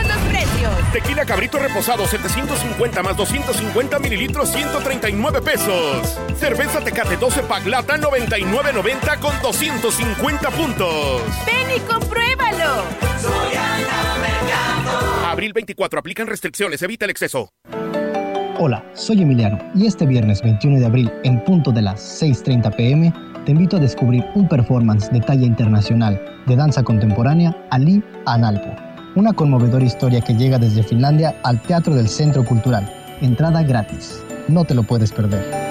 precios. Tequila Cabrito Reposado 750 más 250 mililitros 139 pesos. Cerveza Tecate 12 Pack Lata 99.90 con 250 puntos. Ven y compruébalo. Mercado. Abril 24 aplican restricciones, evita el exceso. Hola, soy Emiliano y este viernes 21 de abril en punto de las 6.30 pm te invito a descubrir un performance de talla internacional de danza contemporánea Ali Analpo, una conmovedora historia que llega desde Finlandia al Teatro del Centro Cultural. Entrada gratis. No te lo puedes perder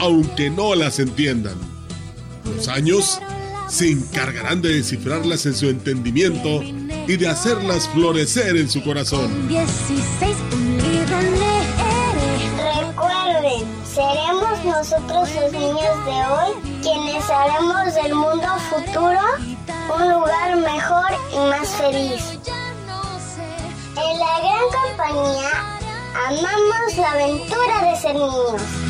aunque no las entiendan. Los años se encargarán de descifrarlas en su entendimiento y de hacerlas florecer en su corazón. 16, un libro Recuerden, seremos nosotros los niños de hoy quienes haremos del mundo futuro un lugar mejor y más feliz. En la gran compañía amamos la aventura de ser niños.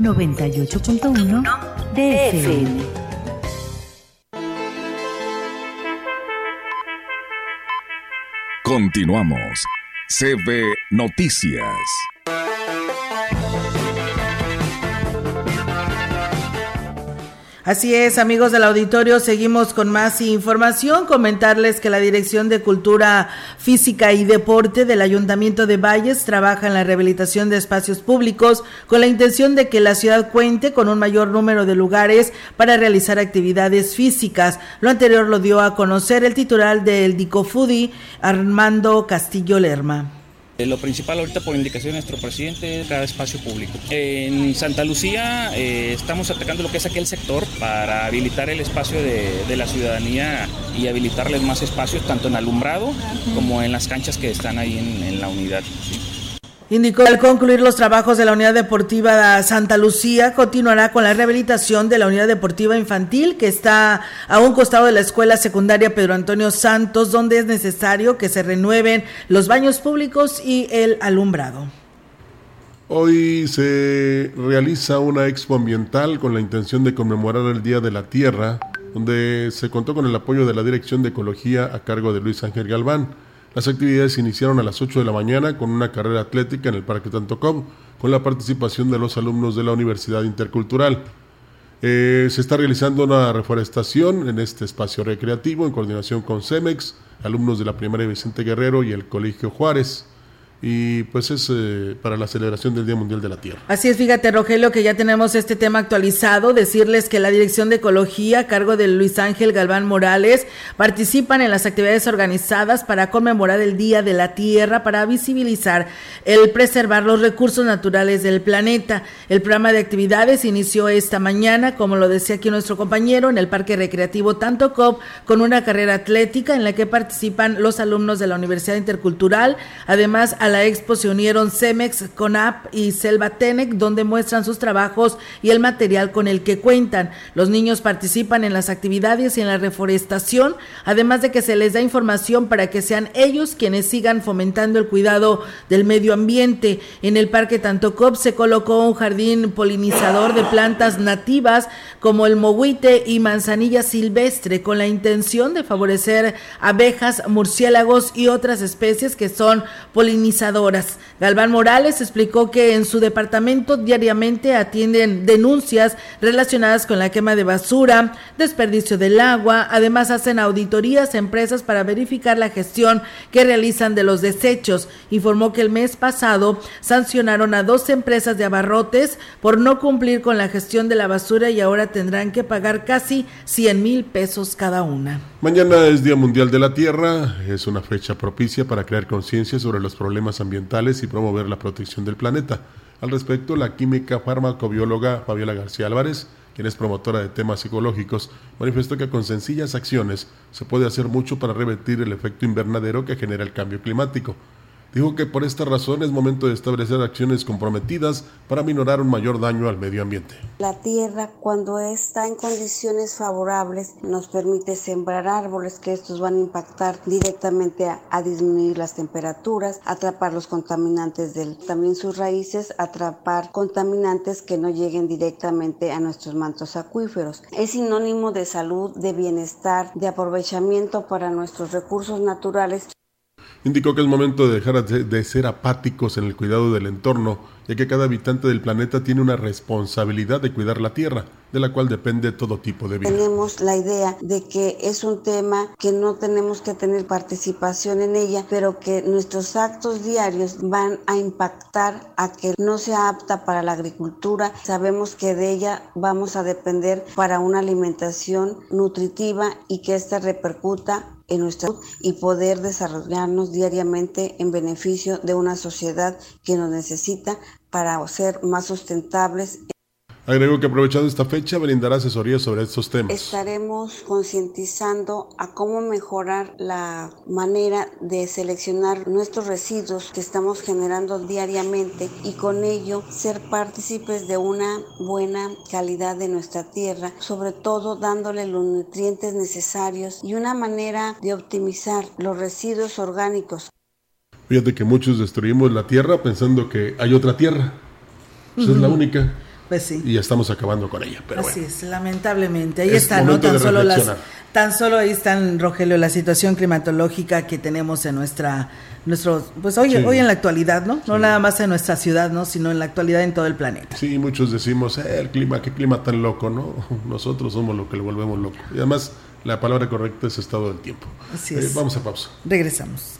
98.1 DFM. Continuamos. CB Noticias. Así es, amigos del auditorio, seguimos con más información. Comentarles que la Dirección de Cultura Física y Deporte del Ayuntamiento de Valles trabaja en la rehabilitación de espacios públicos con la intención de que la ciudad cuente con un mayor número de lugares para realizar actividades físicas. Lo anterior lo dio a conocer el titular del Dicofudi, Armando Castillo Lerma. Eh, lo principal ahorita por indicación de nuestro presidente es cada espacio público. En Santa Lucía eh, estamos atacando lo que es aquel sector para habilitar el espacio de, la ciudadanía y habilitarles más espacios tanto en alumbrado como en las canchas que están ahí en, la unidad. Indicó al concluir los trabajos de la Unidad Deportiva Santa Lucía, continuará con la rehabilitación de la Unidad Deportiva Infantil que está a un costado de la Escuela Secundaria Pedro Antonio Santos, donde es necesario que se renueven los baños públicos y el alumbrado. Hoy se realiza una expo ambiental con la intención de conmemorar el Día de la Tierra, donde se contó con el apoyo de la Dirección de Ecología a cargo de Luis Ángel Galván. Las actividades iniciaron a las 8 de la mañana con una carrera atlética en el Parque Tantocom, con la participación de los alumnos de la Universidad Intercultural. Eh, se está realizando una reforestación en este espacio recreativo en coordinación con CEMEX, alumnos de la primaria Vicente Guerrero y el Colegio Juárez y pues es eh, para la celebración del Día Mundial de la Tierra. Así es, fíjate Rogelio que ya tenemos este tema actualizado, decirles que la Dirección de Ecología a cargo de Luis Ángel Galván Morales participan en las actividades organizadas para conmemorar el Día de la Tierra, para visibilizar el preservar los recursos naturales del planeta. El programa de actividades inició esta mañana, como lo decía aquí nuestro compañero, en el Parque Recreativo Tanto Cop, con una carrera atlética en la que participan los alumnos de la Universidad Intercultural, además la expo se unieron Cemex, CONAP y Selva Tenec, donde muestran sus trabajos y el material con el que cuentan. Los niños participan en las actividades y en la reforestación, además de que se les da información para que sean ellos quienes sigan fomentando el cuidado del medio ambiente. En el Parque Tantocop se colocó un jardín polinizador de plantas nativas como el mohuite y manzanilla silvestre, con la intención de favorecer abejas, murciélagos y otras especies que son polinizadoras pensadoras. Galván Morales explicó que en su departamento diariamente atienden denuncias relacionadas con la quema de basura, desperdicio del agua, además hacen auditorías a empresas para verificar la gestión que realizan de los desechos. Informó que el mes pasado sancionaron a dos empresas de abarrotes por no cumplir con la gestión de la basura y ahora tendrán que pagar casi 100 mil pesos cada una. Mañana es Día Mundial de la Tierra, es una fecha propicia para crear conciencia sobre los problemas ambientales y promover la protección del planeta. Al respecto, la química farmacobióloga Fabiola García Álvarez, quien es promotora de temas ecológicos, manifestó que con sencillas acciones se puede hacer mucho para revertir el efecto invernadero que genera el cambio climático. Dijo que por esta razón es momento de establecer acciones comprometidas para minorar un mayor daño al medio ambiente. La tierra, cuando está en condiciones favorables, nos permite sembrar árboles que estos van a impactar directamente a, a disminuir las temperaturas, atrapar los contaminantes del también sus raíces, atrapar contaminantes que no lleguen directamente a nuestros mantos acuíferos. Es sinónimo de salud, de bienestar, de aprovechamiento para nuestros recursos naturales Indicó que es momento de dejar de ser apáticos en el cuidado del entorno, ya que cada habitante del planeta tiene una responsabilidad de cuidar la Tierra, de la cual depende todo tipo de vida. Tenemos la idea de que es un tema que no tenemos que tener participación en ella, pero que nuestros actos diarios van a impactar a que no sea apta para la agricultura. Sabemos que de ella vamos a depender para una alimentación nutritiva y que ésta repercuta en nuestra y poder desarrollarnos diariamente en beneficio de una sociedad que nos necesita para ser más sustentables. Agregó que aprovechando esta fecha brindará asesoría sobre estos temas. Estaremos concientizando a cómo mejorar la manera de seleccionar nuestros residuos que estamos generando diariamente y con ello ser partícipes de una buena calidad de nuestra tierra, sobre todo dándole los nutrientes necesarios y una manera de optimizar los residuos orgánicos. Fíjate que muchos destruimos la tierra pensando que hay otra tierra. Esa es la única. Pues sí. Y ya estamos acabando con ella. Pero Así bueno. es, lamentablemente. Ahí Es está, ¿no? Tan solo, las, tan solo ahí están, Rogelio, la situación climatológica que tenemos en nuestra, nuestro, pues hoy, Sí. hoy en la actualidad, ¿no? No nada más en nuestra ciudad, ¿no? Sino en la actualidad en todo el planeta. Sí, muchos decimos, eh, el clima, qué clima tan loco, ¿no? Nosotros somos lo que le volvemos loco. Y además, la palabra correcta es estado del tiempo. Así Eh, es. vamos a pausa. Regresamos.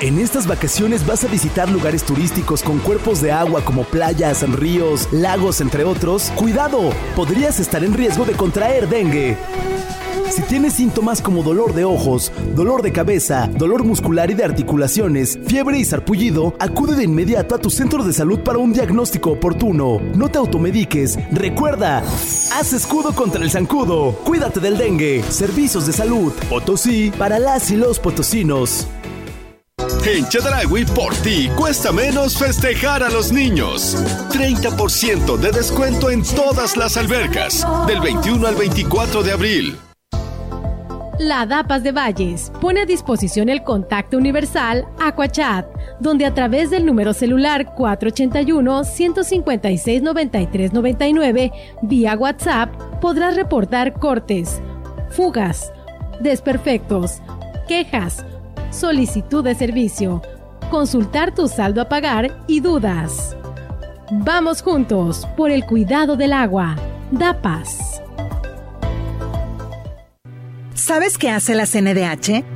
En estas vacaciones vas a visitar lugares turísticos con cuerpos de agua como playas, ríos, lagos, entre otros. Cuidado, podrías estar en riesgo de contraer dengue. Si tienes síntomas como dolor de ojos, dolor de cabeza, dolor muscular y de articulaciones, fiebre y sarpullido, acude de inmediato a tu centro de salud para un diagnóstico oportuno. No te automediques. Recuerda, haz escudo contra el zancudo. Cuídate del dengue. Servicios de salud. Potosí para las y los potosinos. En Chedragui, por ti cuesta menos festejar a los niños. 30% de descuento en todas las albercas, del 21 al 24 de abril. La DAPAS de Valles pone a disposición el contacto universal Aquachat, donde a través del número celular 481-156-9399 vía WhatsApp podrás reportar cortes, fugas, desperfectos, quejas, solicitud de servicio, consultar tu saldo a pagar y dudas. Vamos juntos por el cuidado del agua. DAPAS. ¿Sabes qué hace la CNDH?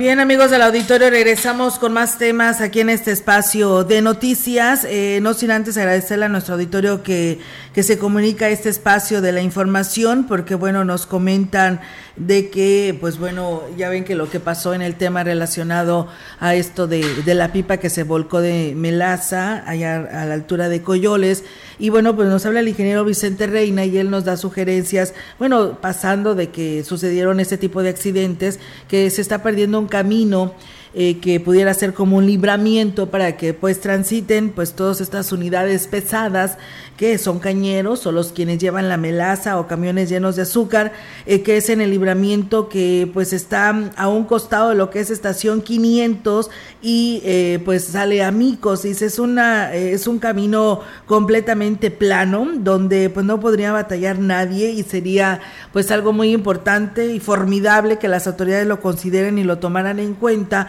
Bien, amigos del auditorio, regresamos con más temas aquí en este espacio de noticias. Eh, no sin antes agradecerle a nuestro auditorio que, que se comunica este espacio de la información, porque bueno, nos comentan de que, pues bueno, ya ven que lo que pasó en el tema relacionado a esto de, de la pipa que se volcó de Melaza, allá a la altura de Coyoles. Y bueno, pues nos habla el ingeniero Vicente Reina y él nos da sugerencias, bueno, pasando de que sucedieron este tipo de accidentes, que se está perdiendo un camino eh, que pudiera ser como un libramiento para que pues transiten pues todas estas unidades pesadas que son cañeros o los quienes llevan la melaza o camiones llenos de azúcar, eh, que es en el libramiento que pues está a un costado de lo que es estación 500 y eh, pues sale a Micos, dice, es, una, es un camino completamente plano donde pues no podría batallar nadie y sería pues algo muy importante y formidable que las autoridades lo consideren y lo tomaran en cuenta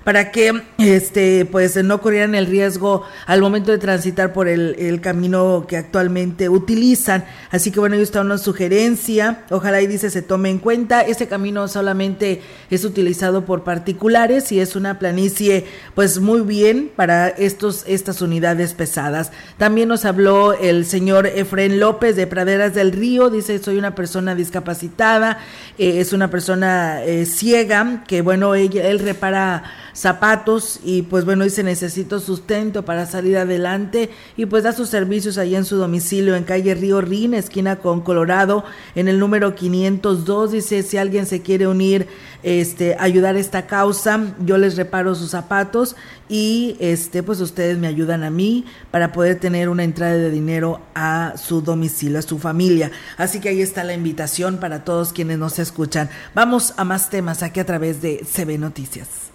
para que este pues no corrieran el riesgo al momento de transitar por el, el camino que actualmente utilizan. Así que bueno, ahí está una sugerencia. Ojalá y dice se tome en cuenta. Este camino solamente es utilizado por particulares y es una planicie pues muy bien para estos, estas unidades pesadas. También nos habló el señor Efren López de Praderas del Río. Dice, soy una persona discapacitada, eh, es una persona eh, ciega, que bueno, ella, él repara zapatos y pues bueno, dice necesito sustento para salir adelante y pues da sus servicios ahí en su domicilio en calle Río Rin, esquina con Colorado, en el número 502, dice si alguien se quiere unir, este, ayudar a esta causa, yo les reparo sus zapatos y este, pues ustedes me ayudan a mí para poder tener una entrada de dinero a su domicilio, a su familia. Así que ahí está la invitación para todos quienes nos escuchan. Vamos a más temas aquí a través de CB Noticias.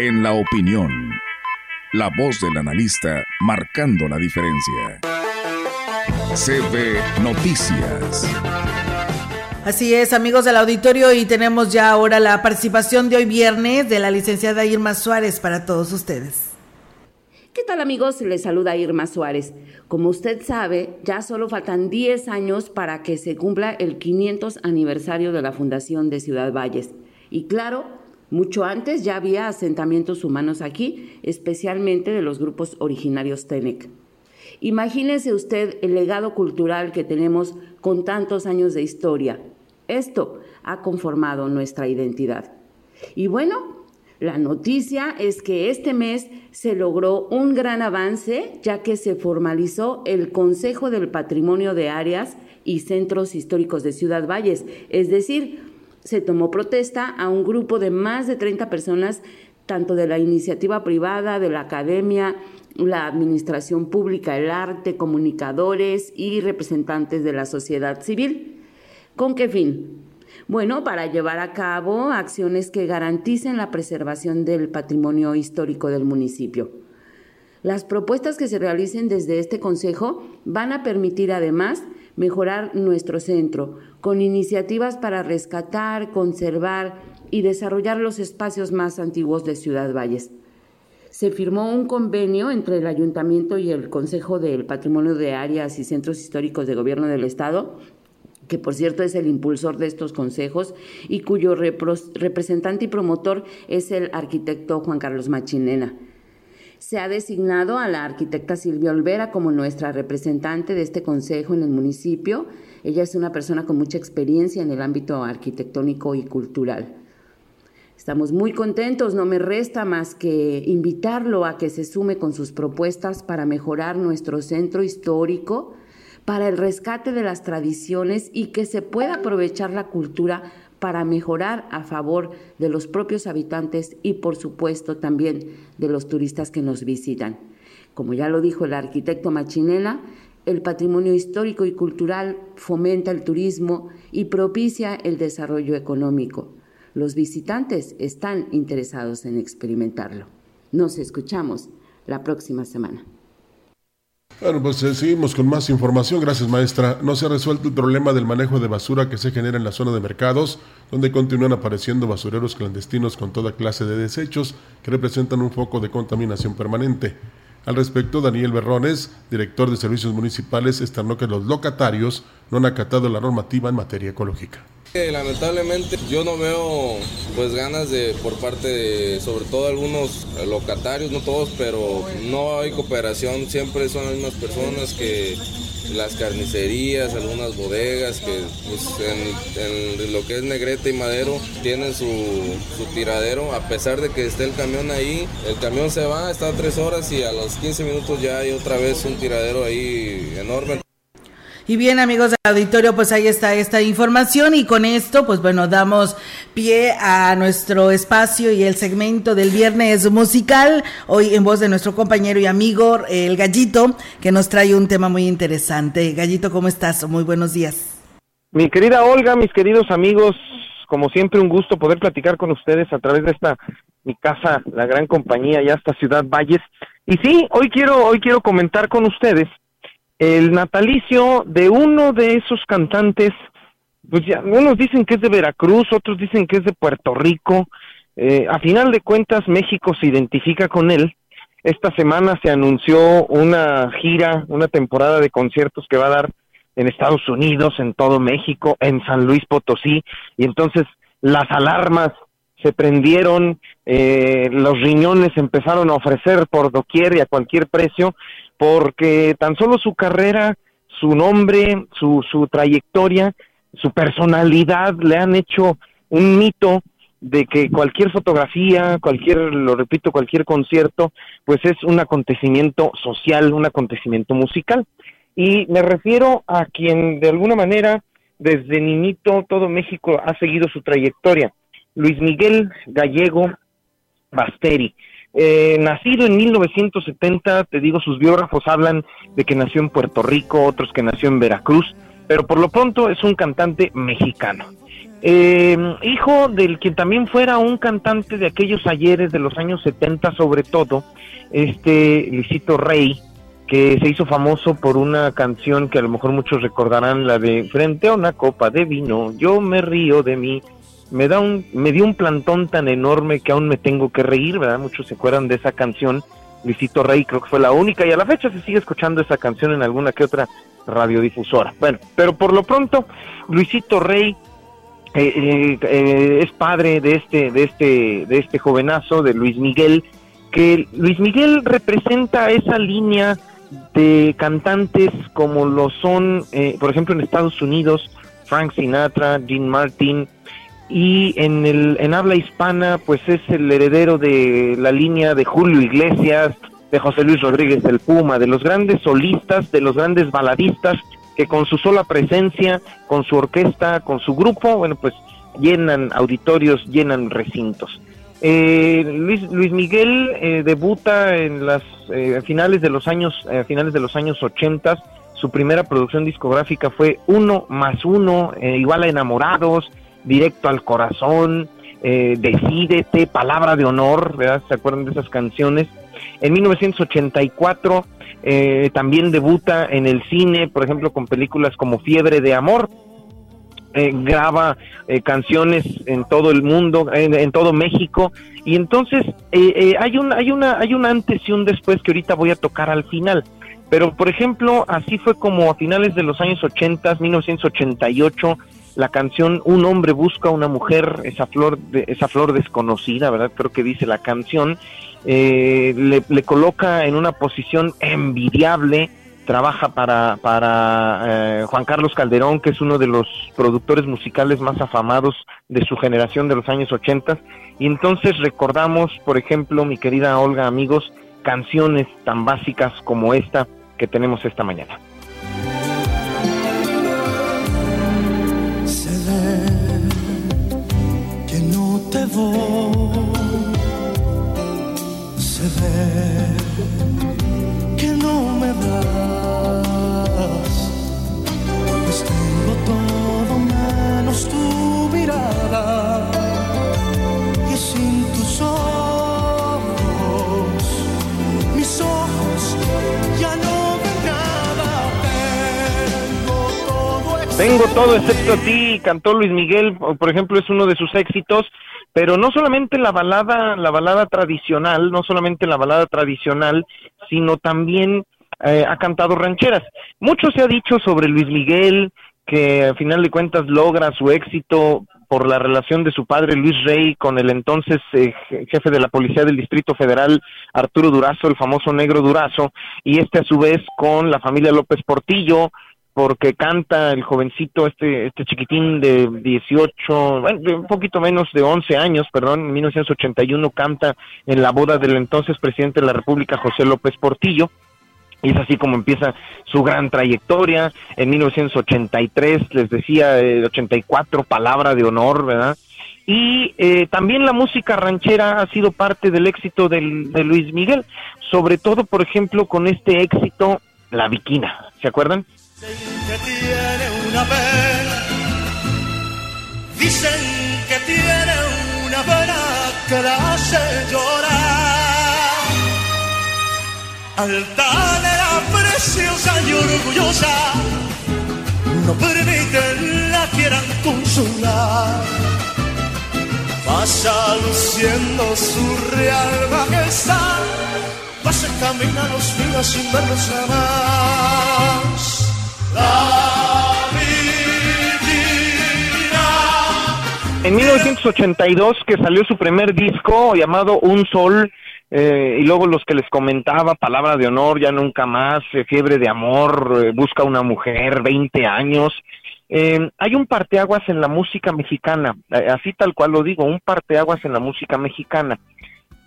En la opinión, la voz del analista marcando la diferencia. CB Noticias. Así es, amigos del auditorio, y tenemos ya ahora la participación de hoy viernes de la licenciada Irma Suárez para todos ustedes. ¿Qué tal amigos? Les saluda Irma Suárez. Como usted sabe, ya solo faltan 10 años para que se cumpla el 500 aniversario de la Fundación de Ciudad Valles. Y claro, mucho antes ya había asentamientos humanos aquí, especialmente de los grupos originarios Tenec. Imagínese usted el legado cultural que tenemos con tantos años de historia. Esto ha conformado nuestra identidad. Y bueno, la noticia es que este mes se logró un gran avance ya que se formalizó el Consejo del Patrimonio de Áreas y Centros Históricos de Ciudad Valles, es decir, se tomó protesta a un grupo de más de 30 personas, tanto de la iniciativa privada, de la academia, la administración pública, el arte, comunicadores y representantes de la sociedad civil. ¿Con qué fin? Bueno, para llevar a cabo acciones que garanticen la preservación del patrimonio histórico del municipio. Las propuestas que se realicen desde este Consejo van a permitir además mejorar nuestro centro, con iniciativas para rescatar, conservar y desarrollar los espacios más antiguos de Ciudad Valles. Se firmó un convenio entre el Ayuntamiento y el Consejo del Patrimonio de Áreas y Centros Históricos de Gobierno del Estado que por cierto es el impulsor de estos consejos y cuyo representante y promotor es el arquitecto Juan Carlos Machinena. Se ha designado a la arquitecta Silvia Olvera como nuestra representante de este consejo en el municipio. Ella es una persona con mucha experiencia en el ámbito arquitectónico y cultural. Estamos muy contentos, no me resta más que invitarlo a que se sume con sus propuestas para mejorar nuestro centro histórico, para el rescate de las tradiciones y que se pueda aprovechar la cultura para mejorar a favor de los propios habitantes y por supuesto también de los turistas que nos visitan. Como ya lo dijo el arquitecto Machinela, el patrimonio histórico y cultural fomenta el turismo y propicia el desarrollo económico. Los visitantes están interesados en experimentarlo. Nos escuchamos la próxima semana. Bueno, pues eh, seguimos con más información. Gracias, maestra. No se ha resuelto el problema del manejo de basura que se genera en la zona de mercados, donde continúan apareciendo basureros clandestinos con toda clase de desechos que representan un foco de contaminación permanente. Al respecto, Daniel Berrones, director de servicios municipales, externó que los locatarios no han acatado la normativa en materia ecológica. Lamentablemente yo no veo pues ganas de por parte de sobre todo algunos locatarios, no todos, pero no hay cooperación, siempre son las mismas personas que las carnicerías, algunas bodegas que pues, en, lo que es Negrete y Madero tienen su, su, tiradero, a pesar de que esté el camión ahí, el camión se va, está tres horas y a los 15 minutos ya hay otra vez un tiradero ahí enorme. Y bien, amigos del auditorio, pues ahí está esta información y con esto, pues bueno, damos pie a nuestro espacio y el segmento del viernes musical, hoy en voz de nuestro compañero y amigo, el Gallito, que nos trae un tema muy interesante. Gallito, ¿cómo estás? Muy buenos días. Mi querida Olga, mis queridos amigos, como siempre un gusto poder platicar con ustedes a través de esta mi casa, la gran compañía, ya hasta Ciudad Valles. Y sí, hoy quiero hoy quiero comentar con ustedes el natalicio de uno de esos cantantes, pues ya, unos dicen que es de Veracruz, otros dicen que es de Puerto Rico, eh, a final de cuentas México se identifica con él. Esta semana se anunció una gira, una temporada de conciertos que va a dar en Estados Unidos, en todo México, en San Luis Potosí, y entonces las alarmas se prendieron, eh, los riñones empezaron a ofrecer por doquier y a cualquier precio, porque tan solo su carrera, su nombre, su, su trayectoria, su personalidad le han hecho un mito de que cualquier fotografía, cualquier, lo repito, cualquier concierto, pues es un acontecimiento social, un acontecimiento musical. Y me refiero a quien de alguna manera desde niñito todo México ha seguido su trayectoria. Luis Miguel Gallego Basteri. Eh, nacido en 1970, te digo, sus biógrafos hablan de que nació en Puerto Rico, otros que nació en Veracruz, pero por lo pronto es un cantante mexicano. Eh, hijo del quien también fuera un cantante de aquellos ayeres de los años 70 sobre todo, este Luisito Rey, que se hizo famoso por una canción que a lo mejor muchos recordarán, la de Frente a una copa de vino, yo me río de mí, me da un me dio un plantón tan enorme que aún me tengo que reír, ¿verdad? Muchos se acuerdan de esa canción. Luisito Rey creo que fue la única y a la fecha se sigue escuchando esa canción en alguna que otra radiodifusora. Bueno, pero por lo pronto Luisito Rey eh, eh, eh, es padre de este de este de este jovenazo de Luis Miguel que Luis Miguel representa esa línea de cantantes como lo son, por ejemplo, en Estados Unidos, Frank Sinatra, Dean Martin, y en el en habla hispana pues es el heredero de la línea de Julio Iglesias, de José Luis Rodríguez del Puma, de los grandes solistas, de los grandes baladistas que con su sola presencia, con su orquesta, con su grupo, bueno pues llenan auditorios, llenan recintos. Eh, Luis, Luis Miguel eh, debuta en las eh, finales de los años finales de los años 80 su primera producción discográfica fue Uno más Uno, igual a Enamorados, directo al corazón, eh, Decídete, Palabra de Honor, ¿verdad? ¿Se acuerdan de esas canciones? En 1984 eh, también debuta en el cine, por ejemplo, con películas como Fiebre de Amor. Eh, graba eh, canciones en todo el mundo, en, todo México, y entonces hay un hay una hay un antes y un después que ahorita voy a tocar al final. Pero por ejemplo, así fue como a finales de los años 80, 1988 la canción Un hombre busca a una mujer, esa flor, de, esa flor desconocida, ¿verdad? Creo que dice la canción, eh, le, coloca en una posición envidiable, trabaja para, para eh, Juan Carlos Calderón, que es uno de los productores musicales más afamados de su generación de los años 80, y entonces recordamos, por ejemplo, mi querida Olga, amigos, canciones tan básicas como esta que tenemos esta mañana. Te voy, se ve que no me das, pues tengo todo menos tu mirada. Y sin tus ojos, mis ojos ya no ven nada, todo Tengo todo excepto a ti, cantó Luis Miguel, por ejemplo, es uno de sus éxitos pero no solamente la balada, la balada tradicional, no solamente la balada tradicional, sino también eh, ha cantado rancheras. Mucho se ha dicho sobre Luis Miguel, que al final de cuentas logra su éxito por la relación de su padre Luis Rey con el entonces eh, jefe de la Policía del Distrito Federal, Arturo Durazo, el famoso negro Durazo, y este a su vez con la familia López Portillo, porque canta el jovencito, este, este chiquitín de 18, bueno, un poquito menos de 11 años, perdón, en 1981 canta en la boda del entonces presidente de la República, José López Portillo, y es así como empieza su gran trayectoria. En 1983, les decía, el 84, palabra de honor, ¿verdad? Y eh, también la música ranchera ha sido parte del éxito de Luis Miguel, sobre todo, por ejemplo, con este éxito, La Viquina. ¿Se acuerdan? Que tiene una pena. Dicen que tiene una pena que la hace llorar. Altanera, preciosa y orgullosa, no permiten la quieran consolar. Pasa luciendo su real majestad, pasa camina los días sin verlos jamás. En 1982, que salió su primer disco llamado Un Sol, eh, y luego los que les comentaba, Palabra de Honor, Ya Nunca Más, eh, Fiebre de Amor, eh, Busca una Mujer, 20 años. Hay un parteaguas en la música mexicana, así tal cual lo digo, un parteaguas en la música mexicana.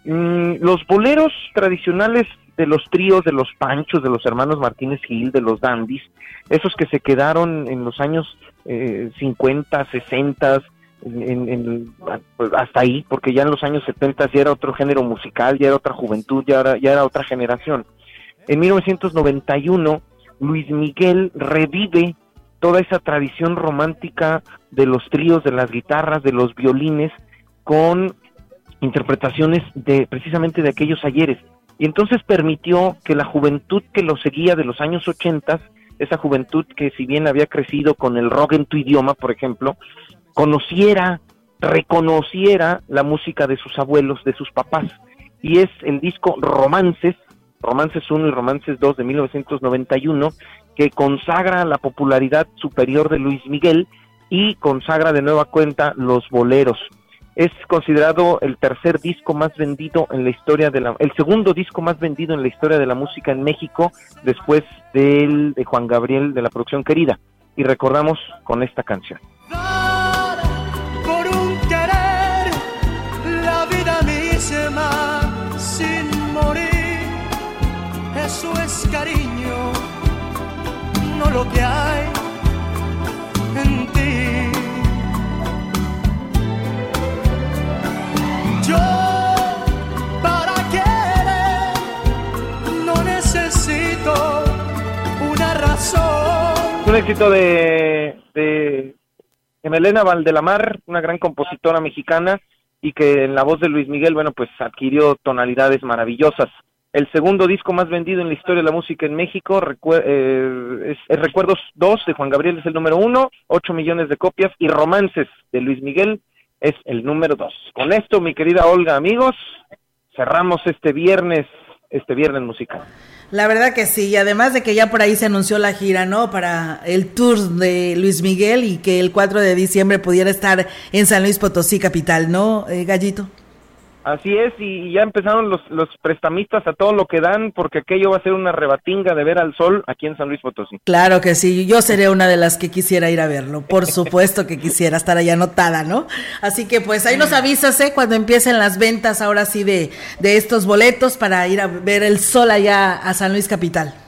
Mm, los boleros tradicionales de los tríos, de los Panchos, de los hermanos Martínez Gil, de los Dandis, esos que se quedaron en los años eh, 50, 60, en, en- pues, hasta ahí, porque ya en los años 70 ya era otro género musical, ya era otra juventud, ya era, ya era otra generación. En 1991, Luis Miguel revive toda esa tradición romántica de los tríos, de las guitarras, de los violines, con interpretaciones de precisamente de aquellos ayeres. Y entonces permitió que la juventud que lo seguía de los años 80, esa juventud que si bien había crecido con el rock en tu idioma, por ejemplo, conociera, reconociera la música de sus abuelos, de sus papás. Y es el disco Romances, Romances 1 y Romances 2 de 1991, que consagra la popularidad superior de Luis Miguel y consagra de nueva cuenta los boleros. Es considerado el tercer disco más vendido en la historia de la, el segundo disco más vendido en la historia de la música en México, después del de Juan Gabriel de la producción querida. Y recordamos con esta canción. Un éxito de, de Emelena Valdelamar, una gran compositora mexicana y que en la voz de Luis Miguel, bueno, pues adquirió tonalidades maravillosas. El segundo disco más vendido en la historia de la música en México eh, es, es Recuerdos 2 de Juan Gabriel es el número uno, 8 millones de copias y Romances de Luis Miguel es el número 2. Con esto, mi querida Olga, amigos, cerramos este viernes, este viernes musical. La verdad que sí, y además de que ya por ahí se anunció la gira, ¿no? Para el tour de Luis Miguel y que el 4 de diciembre pudiera estar en San Luis Potosí, capital, ¿no, eh, Gallito? Así es, y ya empezaron los, los prestamistas a todo lo que dan, porque aquello va a ser una rebatinga de ver al sol aquí en San Luis Potosí. Claro que sí, yo seré una de las que quisiera ir a verlo, por supuesto que quisiera estar allá anotada, ¿no? Así que pues ahí nos avisas, ¿eh? Cuando empiecen las ventas ahora sí de, de estos boletos para ir a ver el sol allá a San Luis Capital.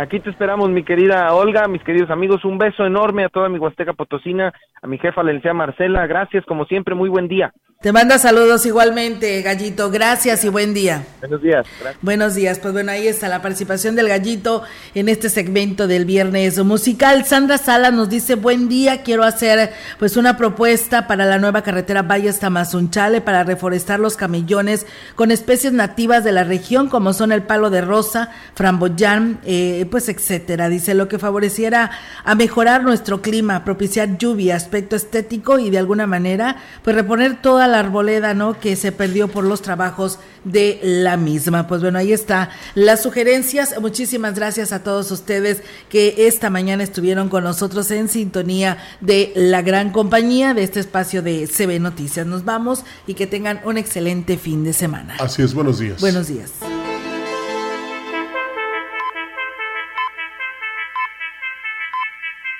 Aquí te esperamos, mi querida Olga, mis queridos amigos, un beso enorme a toda mi Huasteca Potosina, a mi jefa, la licenciada Marcela, gracias, como siempre, muy buen día. Te manda saludos igualmente, Gallito, gracias y buen día. Buenos días. Gracias. Buenos días, pues bueno, ahí está la participación del gallito en este segmento del viernes musical. Sandra Sala nos dice, buen día, quiero hacer pues una propuesta para la nueva carretera Valles Tamazunchale para reforestar los camellones con especies nativas de la región como son el palo de rosa, framboyán, eh, pues etcétera. Dice lo que favoreciera a mejorar nuestro clima, propiciar lluvia, aspecto estético y de alguna manera pues reponer toda la arboleda, ¿no? Que se perdió por los trabajos de la misma. Pues bueno, ahí está las sugerencias. Muchísimas gracias a todos ustedes que esta mañana estuvieron con nosotros en sintonía de la gran compañía de este espacio de CB Noticias. Nos vamos y que tengan un excelente fin de semana. Así es, buenos días. Buenos días.